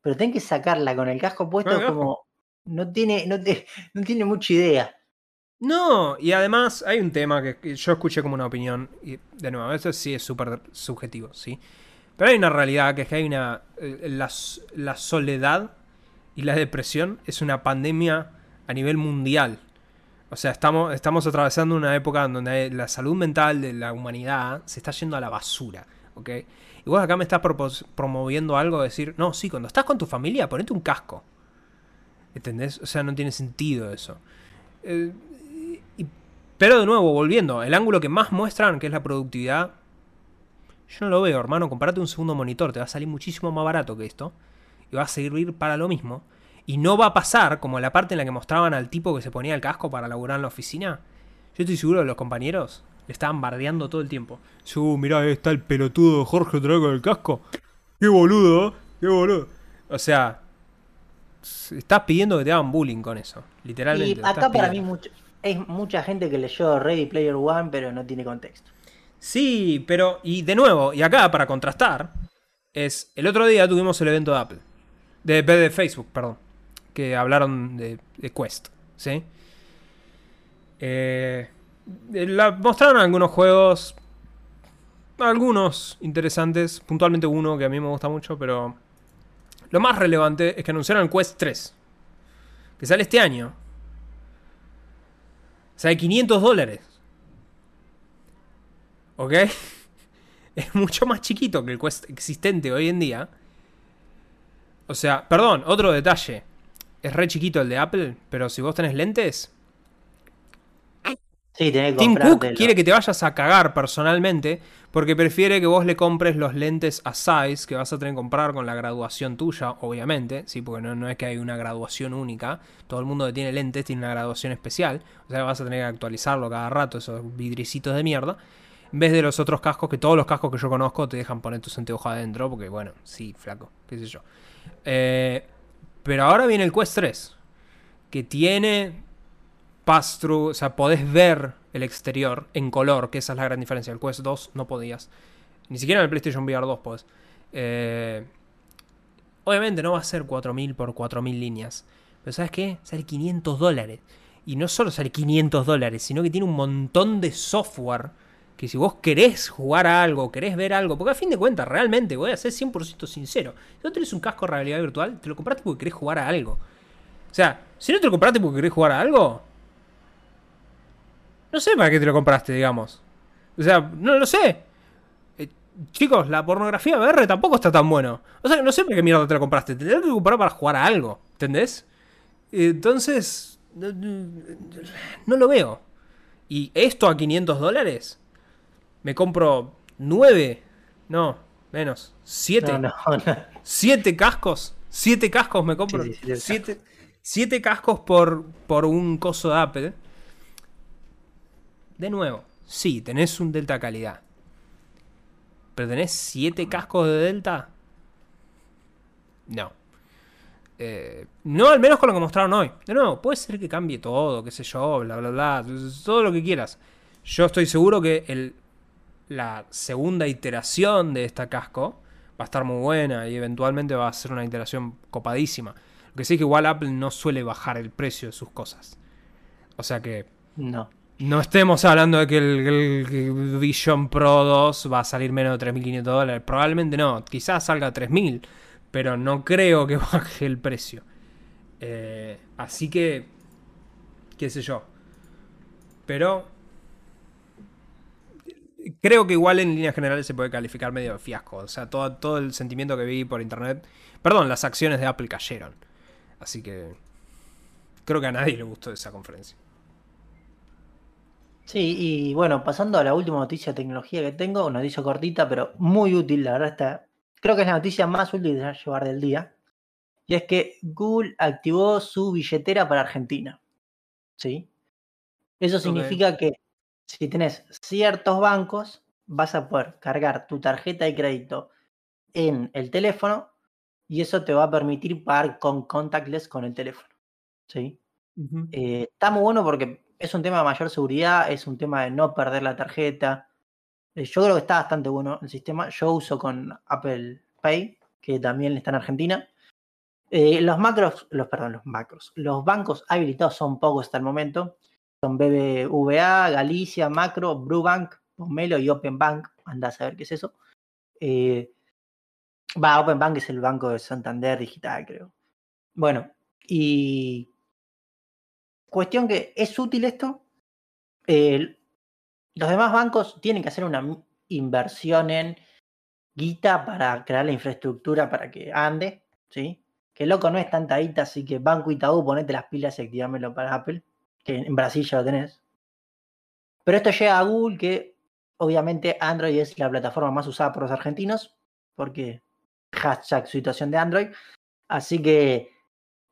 pero tengo que sacarla con el casco puesto como no tiene, no, no tiene mucha idea. No, y además hay un tema que, yo escuché como una opinión, y de nuevo, eso sí es súper subjetivo, ¿sí? Pero hay una realidad que es que hay una. Eh, la, la soledad y la depresión es una pandemia a nivel mundial. O sea, estamos, estamos atravesando una época en donde la salud mental de la humanidad se está yendo a la basura. ¿Ok? Y vos acá me estás promoviendo algo de decir, no, sí, cuando estás con tu familia, ponete un casco. ¿Entendés? O sea, no tiene sentido eso. Eh, pero de nuevo, volviendo, el ángulo que más muestran, que es la productividad, yo no lo veo, hermano. Comprate un segundo monitor, te va a salir muchísimo más barato que esto. Y va a servir para lo mismo. Y no va a pasar como la parte en la que mostraban al tipo que se ponía el casco para laburar en la oficina. Yo estoy seguro que los compañeros le estaban bardeando todo el tiempo. Uh, mirá, ahí está el pelotudo Jorge otra vez con el casco. Qué boludo, qué boludo. O sea, estás pidiendo que te hagan bullying con eso, literalmente. Y acá para mí es mucha gente que leyó Ready Player One, pero no tiene contexto. Sí, pero, y de nuevo, y acá para contrastar, es, el otro día tuvimos el evento de Apple, de, de Facebook, perdón que hablaron de, Quest, ¿sí? Eh, mostraron algunos juegos, algunos interesantes, puntualmente uno que a mí me gusta mucho, pero lo más relevante es que anunciaron Quest 3, que sale este año. Sale 500 dólares. ¿Ok? Es mucho más chiquito que el Quest existente hoy en día. O sea, perdón, otro detalle es re chiquito el de Apple, pero si vos tenés lentes. Sí, tenés que Tim Cook quiere que te vayas a cagar personalmente porque prefiere que vos le compres los lentes a size que vas a tener que comprar con la graduación tuya, obviamente, sí, porque no, no es que hay una graduación única. Todo el mundo que tiene lentes tiene una graduación especial, o sea, vas a tener que actualizarlo cada rato, esos vidricitos de mierda. En vez de los otros cascos, que todos los cascos que yo conozco te dejan poner tus anteojos adentro, porque bueno, sí, flaco, qué sé yo. Eh, pero ahora viene el Quest 3, que tiene pass-through, o sea, podés ver el exterior en color, que esa es la gran diferencia. El Quest 2 no podías. Ni siquiera en el PlayStation VR 2 podés. Eh, obviamente no va a ser 4000 por 4000 líneas. Pero ¿sabes qué? Sale 500 dólares. Y no solo sale 500 dólares, sino que tiene un montón de software. Que si vos querés jugar a algo, querés ver algo, porque a fin de cuentas, realmente, voy a ser 100% sincero. Si no tenés un casco de realidad virtual, te lo compraste porque querés jugar a algo. O sea, si no te lo compraste porque querés jugar a algo, no sé para qué te lo compraste, digamos. O sea, no lo sé. Eh, chicos, la pornografía VR tampoco está tan bueno. O sea, no sé para qué mierda te lo compraste. Te lo que comprar para jugar a algo. ¿Entendés? Entonces, no, no lo veo. Y esto a 500 dólares, me compro 9, no, menos, 7. No, no, no. 7 cascos. 7 cascos me compro. Sí, sí, siete 7 siete cascos por, por un coso de Apple. De nuevo, sí, tenés un Delta calidad. Pero tenés 7 cascos de Delta. No. Eh, no, al menos con lo que mostraron hoy. De nuevo, puede ser que cambie todo, qué sé yo, bla, bla, bla. Todo lo que quieras. Yo estoy seguro que el, la segunda iteración de esta casco va a estar muy buena y eventualmente va a ser una iteración copadísima. Lo que sí es que igual Apple no suele bajar el precio de sus cosas. O sea que No. no estemos hablando de que el, el Vision Pro 2 va a salir menos de 3.500 dólares. Probablemente no. Quizás salga a 3.000. Pero no creo que baje el precio. Eh, así que... qué sé yo. Pero... Creo que igual en líneas generales se puede calificar medio de fiasco. O sea, todo, todo el sentimiento que vi por internet... Perdón, las acciones de Apple cayeron. Así que... Creo que a nadie le gustó esa conferencia. Sí, y bueno, pasando a la última noticia de tecnología que tengo, una noticia cortita, pero muy útil, la verdad está. Creo que es la noticia más útil de llevar del día. Y es que Google activó su billetera para Argentina. ¿Sí? Eso significa que si tenés ciertos bancos, vas a poder cargar tu tarjeta de crédito en el teléfono y eso te va a permitir pagar con contactless con el teléfono. ¿Sí? Eh, está muy bueno porque es un tema de mayor seguridad, es un tema de no perder la tarjeta. Eh, yo creo que está bastante bueno el sistema. Yo uso con Apple Pay, que también está en Argentina. Eh, los macros, los perdón, los macros. Los bancos habilitados son pocos hasta el momento. Son BBVA, Galicia, Macro, Brubank, Pomelo y Open Bank. Anda a saber qué es eso. Eh, va, Open Bank es el banco de Santander digital, creo. Bueno, y cuestión que es útil esto. Los demás bancos tienen que hacer una inversión en guita para crear la infraestructura para que ande, ¿sí? Que loco no es tanta guita, así que Banco Itaú, ponete las pilas y activámelo para Apple, en Brasil ya lo tenés. Pero esto llega a Google, que obviamente Android es la plataforma más usada por los argentinos, porque hashtag situación de Android. Así que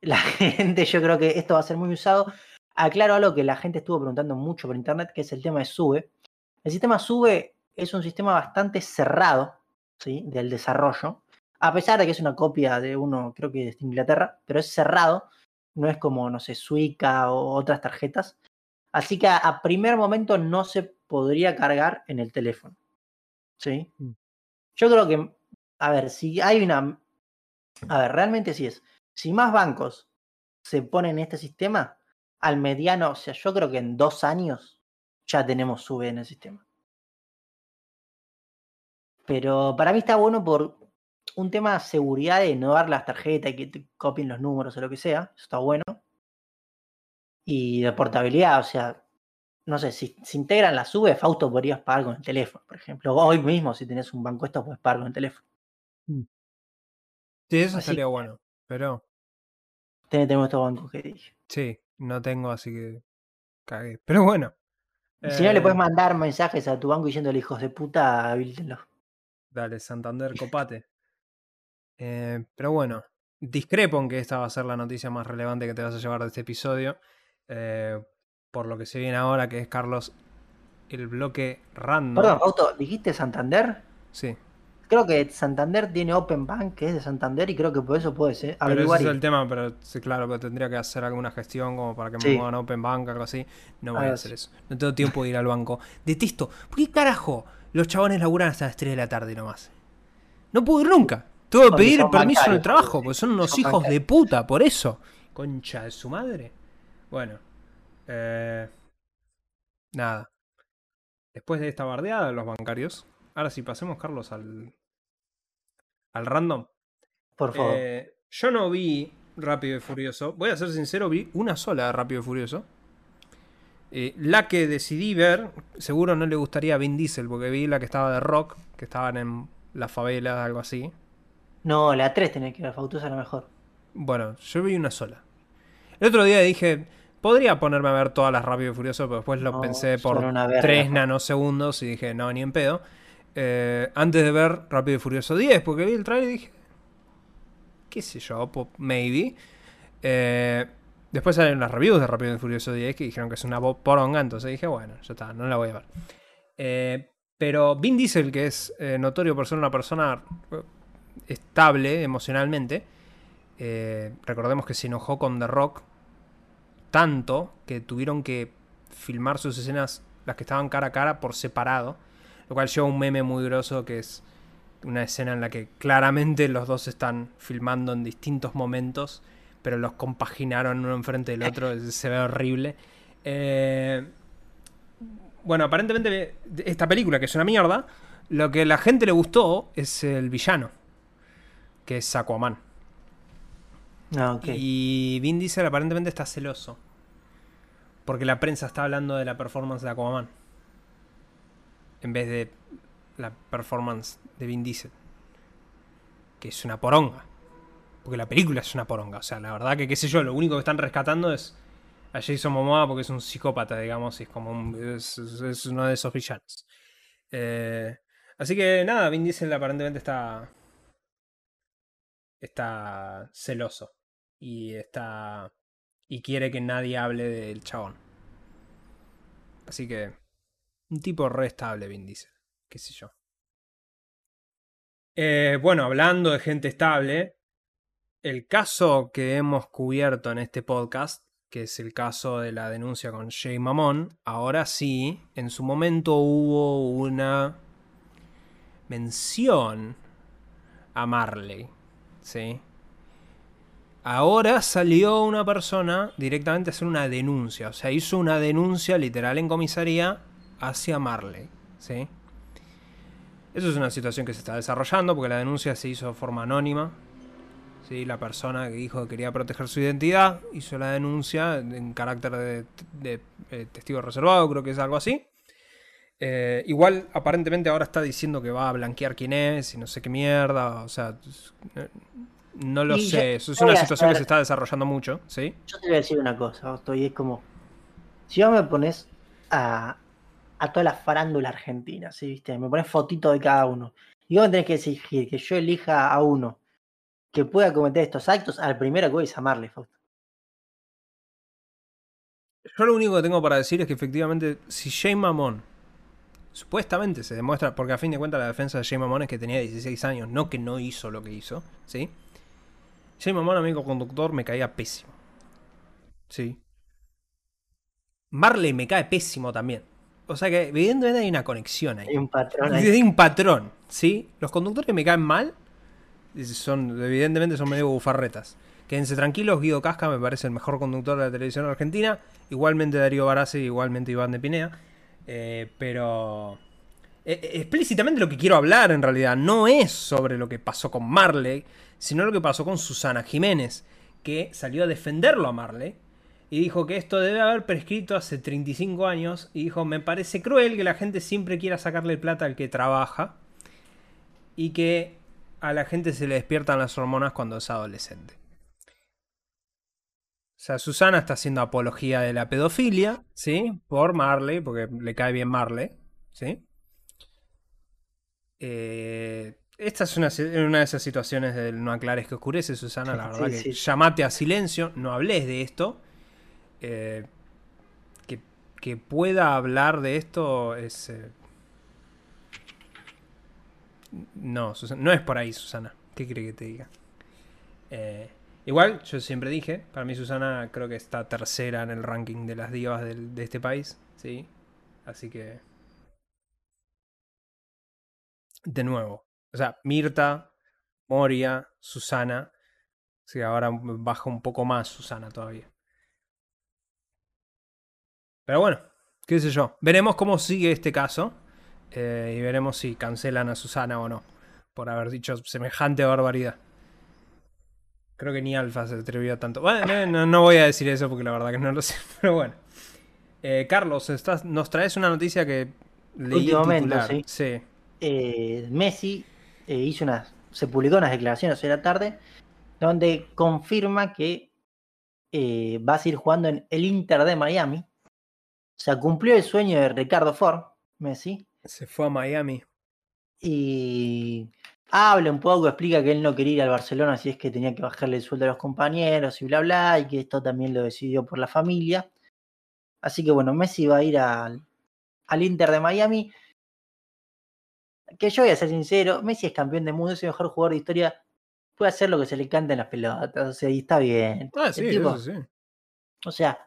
la gente, yo creo que esto va a ser muy usado. Aclaro algo que la gente estuvo preguntando mucho por internet, que es el tema de SUBE. El sistema SUBE es un sistema bastante cerrado, ¿sí? Del desarrollo. A pesar de que es una copia de uno, creo que de Inglaterra, pero es cerrado. No es como, no sé, Suica o otras tarjetas. Así que a, a primer momento no se podría cargar en el teléfono. ¿Sí? Yo creo que, a ver, si hay una... A ver, realmente sí es. Si más bancos se ponen en este sistema, al mediano, o sea, yo creo que en dos años ya tenemos sube en el sistema. Pero para mí está bueno por un tema de seguridad de no dar las tarjetas y que te copien los números o lo que sea. Eso está bueno. Y de portabilidad, o sea, no sé, si se integran las sube, Fausto podrías pagar con el teléfono, por ejemplo. Hoy mismo, si tenés un banco esto, puedes pagar con el teléfono. Sí, eso Así que- bueno. Pero Tenemos estos bancos que dije. sí, no tengo, así que cagué. Pero bueno, Si no, le Eh, puedes mandar mensajes a tu banco diciéndole hijos de puta, habiltenlo. Dale, Santander, copate. Eh, pero bueno, discrepo en que esta va a ser la noticia más relevante que te vas a llevar de este episodio. eh, por lo que se viene ahora, que es Carlos, el bloque random. Perdón, Auto, ¿dijiste Santander? Sí, Creo que Santander tiene Open Bank, que es de Santander, y creo que por eso puedes eh, pero ese es el tema, pero sí, claro, pero tendría que hacer alguna gestión como para que me Sí. muevan a Open Bank, algo así. No voy a Algo hacer así. eso. No tengo tiempo de ir al banco. Detesto. ¿Por qué carajo los chabones laburan hasta las 3 de la tarde nomás? No puedo ir nunca. Tengo que pedir permiso en el trabajo, porque son unos son hijos de puta, por eso. Concha de su madre. Bueno. eh, nada. Después de esta bardeada de los bancarios. Ahora sí, pasemos, Carlos, al. al random. Por favor. Eh, yo no vi Rápido y Furioso. Voy a ser sincero, vi una sola de Rápido y Furioso. Eh, la que decidí ver, seguro no le gustaría a Vin Diesel, porque vi la que estaba de rock, que estaban en la favela, algo así. No, la 3 tenés que ver, Fautosa a lo mejor. Bueno, yo vi una sola. El otro día dije, podría ponerme a ver todas las Rápido y Furioso, pero después lo No, pensé por son una verga. 3 nanosegundos y dije, no, ni en pedo. Eh, antes de ver Rápido y Furioso 10, porque vi el trailer y dije, qué sé yo, maybe. Eh, después salen las reviews de Rápido y Furioso 10 que dijeron que es una poronga, entonces dije, bueno, ya está, no la voy a ver. Eh, pero Vin Diesel, que es notorio por ser una persona estable emocionalmente, eh, recordemos que se enojó con The Rock tanto que tuvieron que filmar sus escenas, las que estaban cara a cara, por separado. Lo cual lleva un meme muy grosso que es una escena en la que claramente los dos están filmando en distintos momentos, pero los compaginaron uno enfrente del otro, se ve horrible. Eh, bueno, aparentemente esta película, que es una mierda, lo que a la gente le gustó es el villano, que es Aquaman. No, ok. Y Vin Diesel aparentemente está celoso. Porque la prensa está hablando de la performance de Aquaman. En vez de la performance de Vin Diesel. Que es una poronga. Porque la película es una poronga. O sea, la verdad que qué sé yo, lo único que están rescatando es a Jason Momoa porque es un psicópata, digamos. Y es como un- es, es uno de esos villanos. Eh, así que nada, Vin Diesel aparentemente está... Está celoso y está y quiere que nadie hable del chabón. Así que un tipo re estable, Vin Diesel, qué sé yo. Eh, bueno, hablando de gente estable, el caso que hemos cubierto en este podcast, que es el caso de la denuncia con Jay Mamón, ahora sí, en su momento hubo una mención a Marley, ¿sí? Ahora salió una persona directamente a hacer una denuncia. O sea, hizo una denuncia literal en comisaría hacia Marley. ¿sí? Eso es una situación que se está desarrollando porque la denuncia se hizo de forma anónima. ¿sí? La persona que dijo que quería proteger su identidad hizo la denuncia en carácter de, de, eh, testigo reservado, creo que es algo así. Eh, igual, aparentemente ahora está diciendo que va a blanquear quién es y no sé qué mierda. O sea, no lo Y sé. Eso es una a situación que se está desarrollando mucho, ¿sí? Yo te voy a decir una cosa, estoy es como. Si vos me pones a, a toda la farándula argentina, ¿sí? ¿viste? Me pones fotito de cada uno. Y vos me tenés que exigir que yo elija a uno que pueda cometer estos actos, al primero que voy es amarle, Fausto. Yo lo único que tengo para decir es que efectivamente, si Jay Mamón supuestamente se demuestra, porque a fin de cuentas la defensa de Jay Mamón es que tenía 16 años, no que no hizo lo que hizo, ¿sí? Jay Mamón, amigo conductor, me caía pésimo. Sí. Marley me cae pésimo también. O sea que evidentemente hay una conexión ahí. Hay un patrón ahí. Hay un patrón, ¿sí? Los conductores que me caen mal son, evidentemente, son medio bufarretas. Quédense tranquilos, Guido Casca me parece el mejor conductor de la televisión argentina. Igualmente Darío Barassi, igualmente Iván de Pinea. Eh, pero eh, eh, explícitamente lo que quiero hablar en realidad no es sobre lo que pasó con Marley, sino lo que pasó con Susana Jiménez, que salió a defenderlo a Marley y dijo que esto debe haber prescrito hace 35 años y dijo, me parece cruel que la gente siempre quiera sacarle plata al que trabaja y que a la gente se le despiertan las hormonas cuando es adolescente. O sea, Susana está haciendo apología de la pedofilia, ¿sí? Por Marley, porque le cae bien Marley, ¿sí? Eh, esta es una, una, de esas situaciones del no aclares que oscurece, Susana. La verdad que llamate a silencio, no hables de esto. Eh, que, que, pueda hablar de esto es. Eh, no, no es por ahí, Susana. ¿Qué cree que te diga? Eh, igual, yo siempre dije, para mí Susana creo que está tercera en el ranking de las divas de este país, ¿sí? Así que... De nuevo, o sea, Mirta, Moria, Susana. Sí, ahora baja un poco más Susana todavía. Pero bueno, qué sé yo. Veremos cómo sigue este caso. Eh, y veremos si cancelan a Susana o no. Por haber dicho semejante barbaridad. Creo que ni Alfa se atrevió tanto. Bueno, no, voy a decir eso porque la verdad que no lo sé. Pero bueno. Eh, Carlos, nos traes una noticia que leí sí. sí. Eh, Messi hizo unas, se publicó unas declaraciones hoy la tarde donde confirma que va a seguir jugando en el Inter de Miami. O sea, cumplió el sueño de Ricardo Ford, Messi. Se fue a Miami. Y habla un poco, explica que él no quería ir al Barcelona si es que tenía que bajarle el sueldo a los compañeros y bla bla, y que esto también lo decidió por la familia. Así que bueno, Messi va a ir al, al Inter de Miami. Que yo voy a ser sincero, Messi es campeón del mundo, es el mejor jugador de historia. Puede hacer lo que se le cante en las pelotas, o sea, y está bien. Ah, sí, eso sí. O sea,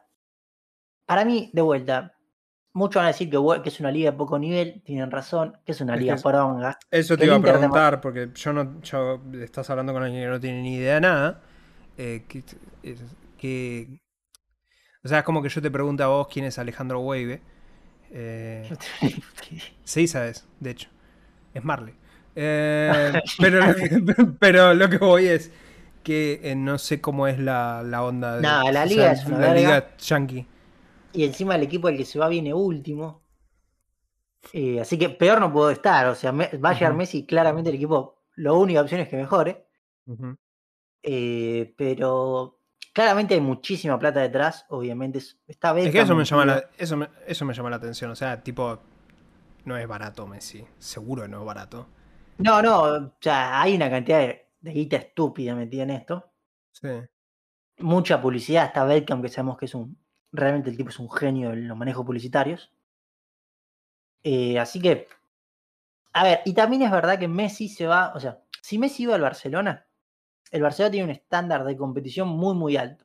para mí, de vuelta, muchos van a decir que, es una liga de poco nivel, tienen razón, que es una liga poronga. Eso te iba a preguntar, porque yo no, yo estás hablando con alguien que no tiene ni idea de nada. Eh, que, o sea, es como que yo te pregunto a vos quién es Alejandro Wave. Eh, sí, sabes, de hecho. Es Marley. Eh, pero, lo que, pero lo que voy es que eh, no sé cómo es la, la onda. De, no, la liga es una la liga yankee. Y encima el equipo del que se va viene último. Eh, así que peor no puedo estar. O sea, va a llegar Messi, claramente el equipo, la única opción es que mejore. Eh, pero claramente hay muchísima plata detrás, obviamente. Está Es que eso me, llama la, eso, me, eso me llama la atención. O sea, tipo, no es barato Messi. Seguro que no es barato. No, no, o sea, hay una cantidad de, guita estúpida metida en esto. Sí. Mucha publicidad, está Beckham, que sabemos que es un Realmente el tipo es un genio en los manejos publicitarios. Eh, así que, a ver, y también es verdad que Messi se va, o sea, si Messi iba al Barcelona, el Barcelona tiene un estándar de competición muy, muy alto.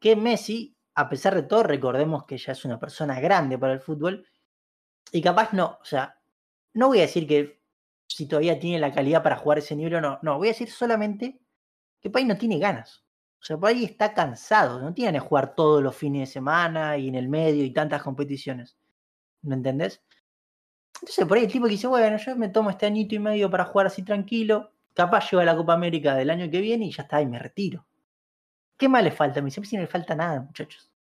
Que Messi, a pesar de todo, recordemos que ya es una persona grande para el fútbol, y capaz no, o sea, no voy a decir que si todavía tiene la calidad para jugar ese nivel o no, no, voy a decir solamente que Pay no tiene ganas. O sea, por ahí está cansado, no tiene que jugar todos los fines de semana y en el medio y tantas competiciones. ¿Me entendés? Entonces por ahí el tipo que dice, bueno, yo me tomo este añito y medio para jugar así tranquilo, capaz llego a la Copa América del año que viene y ya está, y me retiro. ¿Qué más le falta? A mí siempre no le falta nada, muchachos.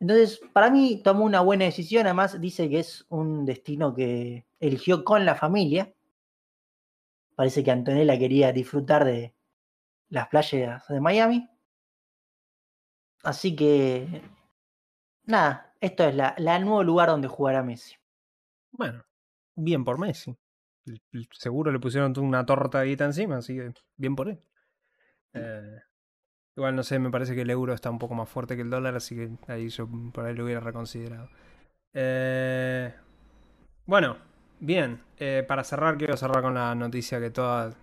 Entonces, para mí tomó una buena decisión, además dice que es un destino que eligió con la familia. Parece que Antonella quería disfrutar de, las playas de Miami. Así que, nada, esto es la, la nuevo lugar donde jugará Messi. Bueno, bien por Messi. Seguro le pusieron una torta ahí encima, así que bien por él. Eh, igual no sé, me parece que el euro está un poco más fuerte que el dólar, así que ahí yo por ahí lo hubiera reconsiderado. Eh, bueno, bien. Eh, para cerrar, quiero cerrar con la noticia que todas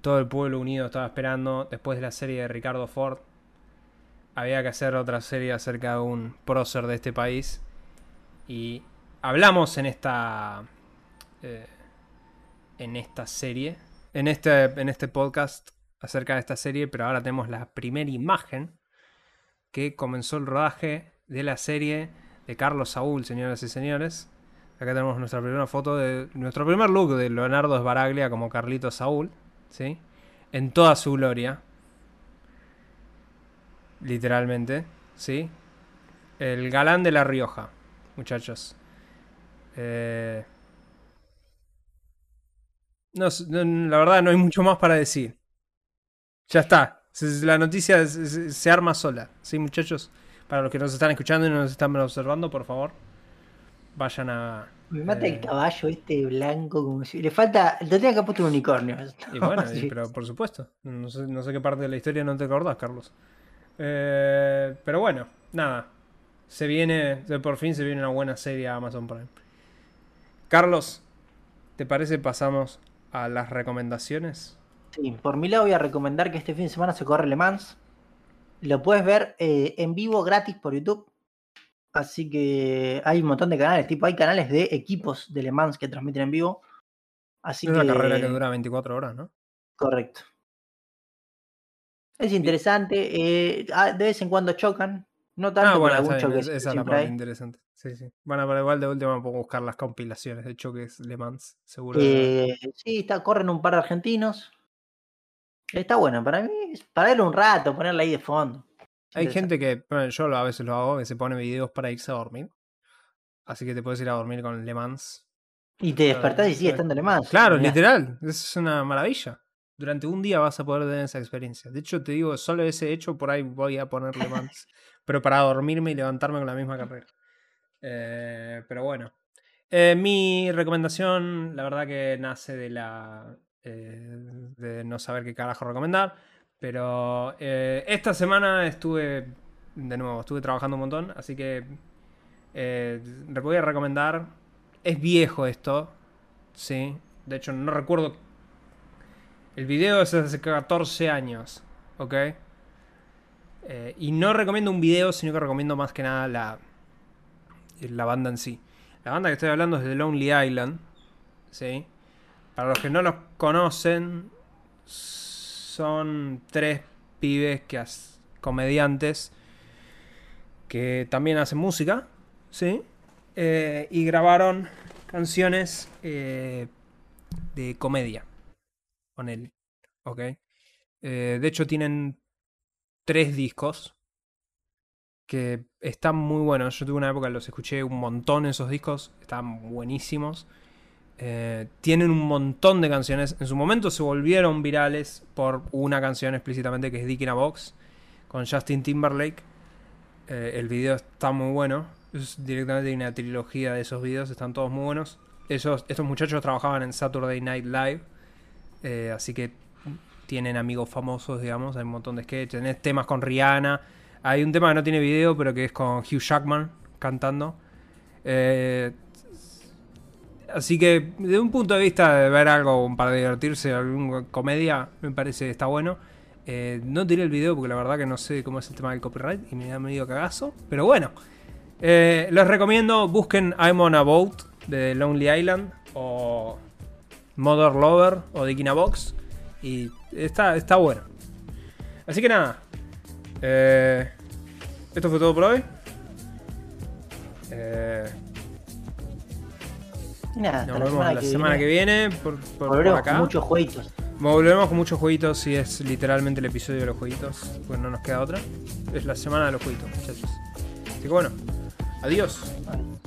todo el pueblo unido estaba esperando después de la serie de Ricardo Ford. Había que hacer otra serie acerca de un prócer de este país. Y hablamos en esta. Eh, en esta serie. En este, en este podcast acerca de esta serie. Pero ahora tenemos la primera imagen. Que comenzó el rodaje de la serie de Carlos Saúl, señoras y señores. Acá tenemos nuestra primera foto de nuestro primer look de Leonardo Sbaraglia como Carlito Saúl. ¿Sí? En toda su gloria. Literalmente, ¿sí? El galán de La Rioja, muchachos. Eh, no, la verdad no hay mucho más para decir. Ya está. La noticia se, arma sola. ¿Sí, muchachos? Para los que nos están escuchando y no nos están observando, por favor, vayan a. Me mata Eh. el caballo este blanco, como si. Le falta. Tenía que puesto un unicornio. Y bueno, Sí. pero por supuesto. No sé, no sé qué parte de la historia no te acordás, Carlos. Eh, pero bueno, nada. Se viene, por fin se viene una buena serie a Amazon Prime. Carlos, ¿te parece pasamos a las recomendaciones? Sí, por mi lado voy a recomendar que este fin de semana se corre Le Mans. Lo puedes ver eh, en vivo gratis por YouTube. Así que hay un montón de canales, tipo hay canales de equipos de Le Mans que transmiten en vivo. Así es una que carrera que dura 24 horas, ¿no? correcto. Es interesante, eh, ah, de vez en cuando chocan, no tanto Ah, bueno, algún bien, choque esa es la parte hay. interesante. Sí, sí. Bueno, pero igual de última puedo buscar las compilaciones de choques Le Mans, seguro. Eh, sí, está, corren un par de argentinos. Está bueno, para mí, es para verlo un rato, ponerla ahí de fondo. Hay gente que, bueno, yo a veces lo hago, que se pone videos para irse a dormir. Así que te puedes ir a dormir con Le Mans. Y te despertás y sigue estando Le Mans. Claro, Mirá. literal. Es una maravilla. Durante un día vas a poder tener esa experiencia. De hecho, te digo, solo ese hecho por ahí voy a poner Le Mans. pero para dormirme y levantarme con la misma carrera. Eh, pero bueno. Eh, mi recomendación, la verdad que nace de la. eh, de no saber qué carajo recomendar. Pero eh, esta semana estuve. De nuevo, estuve trabajando un montón. Así que. eh, le voy a recomendar. Es viejo esto. Sí. De hecho, no recuerdo. El video es hace 14 años. ¿Ok? Eh, y no recomiendo un video, sino que recomiendo más que nada la, la banda en sí. La banda que estoy hablando es The Lonely Island. ¿sí? Para los que no los conocen, son tres pibes que comediantes que también hacen música. ¿sí? Eh, y grabaron canciones eh, de comedia con él. ¿ok? Eh, de hecho, tienen tres discos que están muy buenos. Yo tuve una época los escuché un montón esos discos, están buenísimos. Eh, tienen un montón de canciones. En su momento se volvieron virales por una canción explícitamente que es Dick in a Box con Justin Timberlake. Eh, el video está muy bueno. Es directamente una trilogía de esos videos, están todos muy buenos. Esos, estos muchachos trabajaban en Saturday Night Live, eh, así que tienen amigos famosos, digamos. Hay un montón de sketches. Tenés temas con Rihanna. Hay un tema que no tiene video, pero que es con Hugh Jackman cantando. Eh, así que, de un punto de vista de ver algo para divertirse, alguna comedia, me parece está bueno. Eh, no tiré el video porque la verdad que no sé cómo es el tema del copyright y me da medio cagazo. Pero bueno, eh, les recomiendo busquen I'm on a Boat de Lonely Island o Mother Lover o Dick in a Box. Y está, está bueno. Así que nada. eh, esto fue todo por hoy. Eh, Y nada, hasta nos la vemos semana, la que, semana viene. que viene por, por- por Volveremos acá. con muchos jueguitos. Volveremos con muchos jueguitos si es literalmente el episodio de los jueguitos. Pues no nos queda otra. Es la semana de los jueguitos, muchachos. Así que bueno. Adiós. Bueno.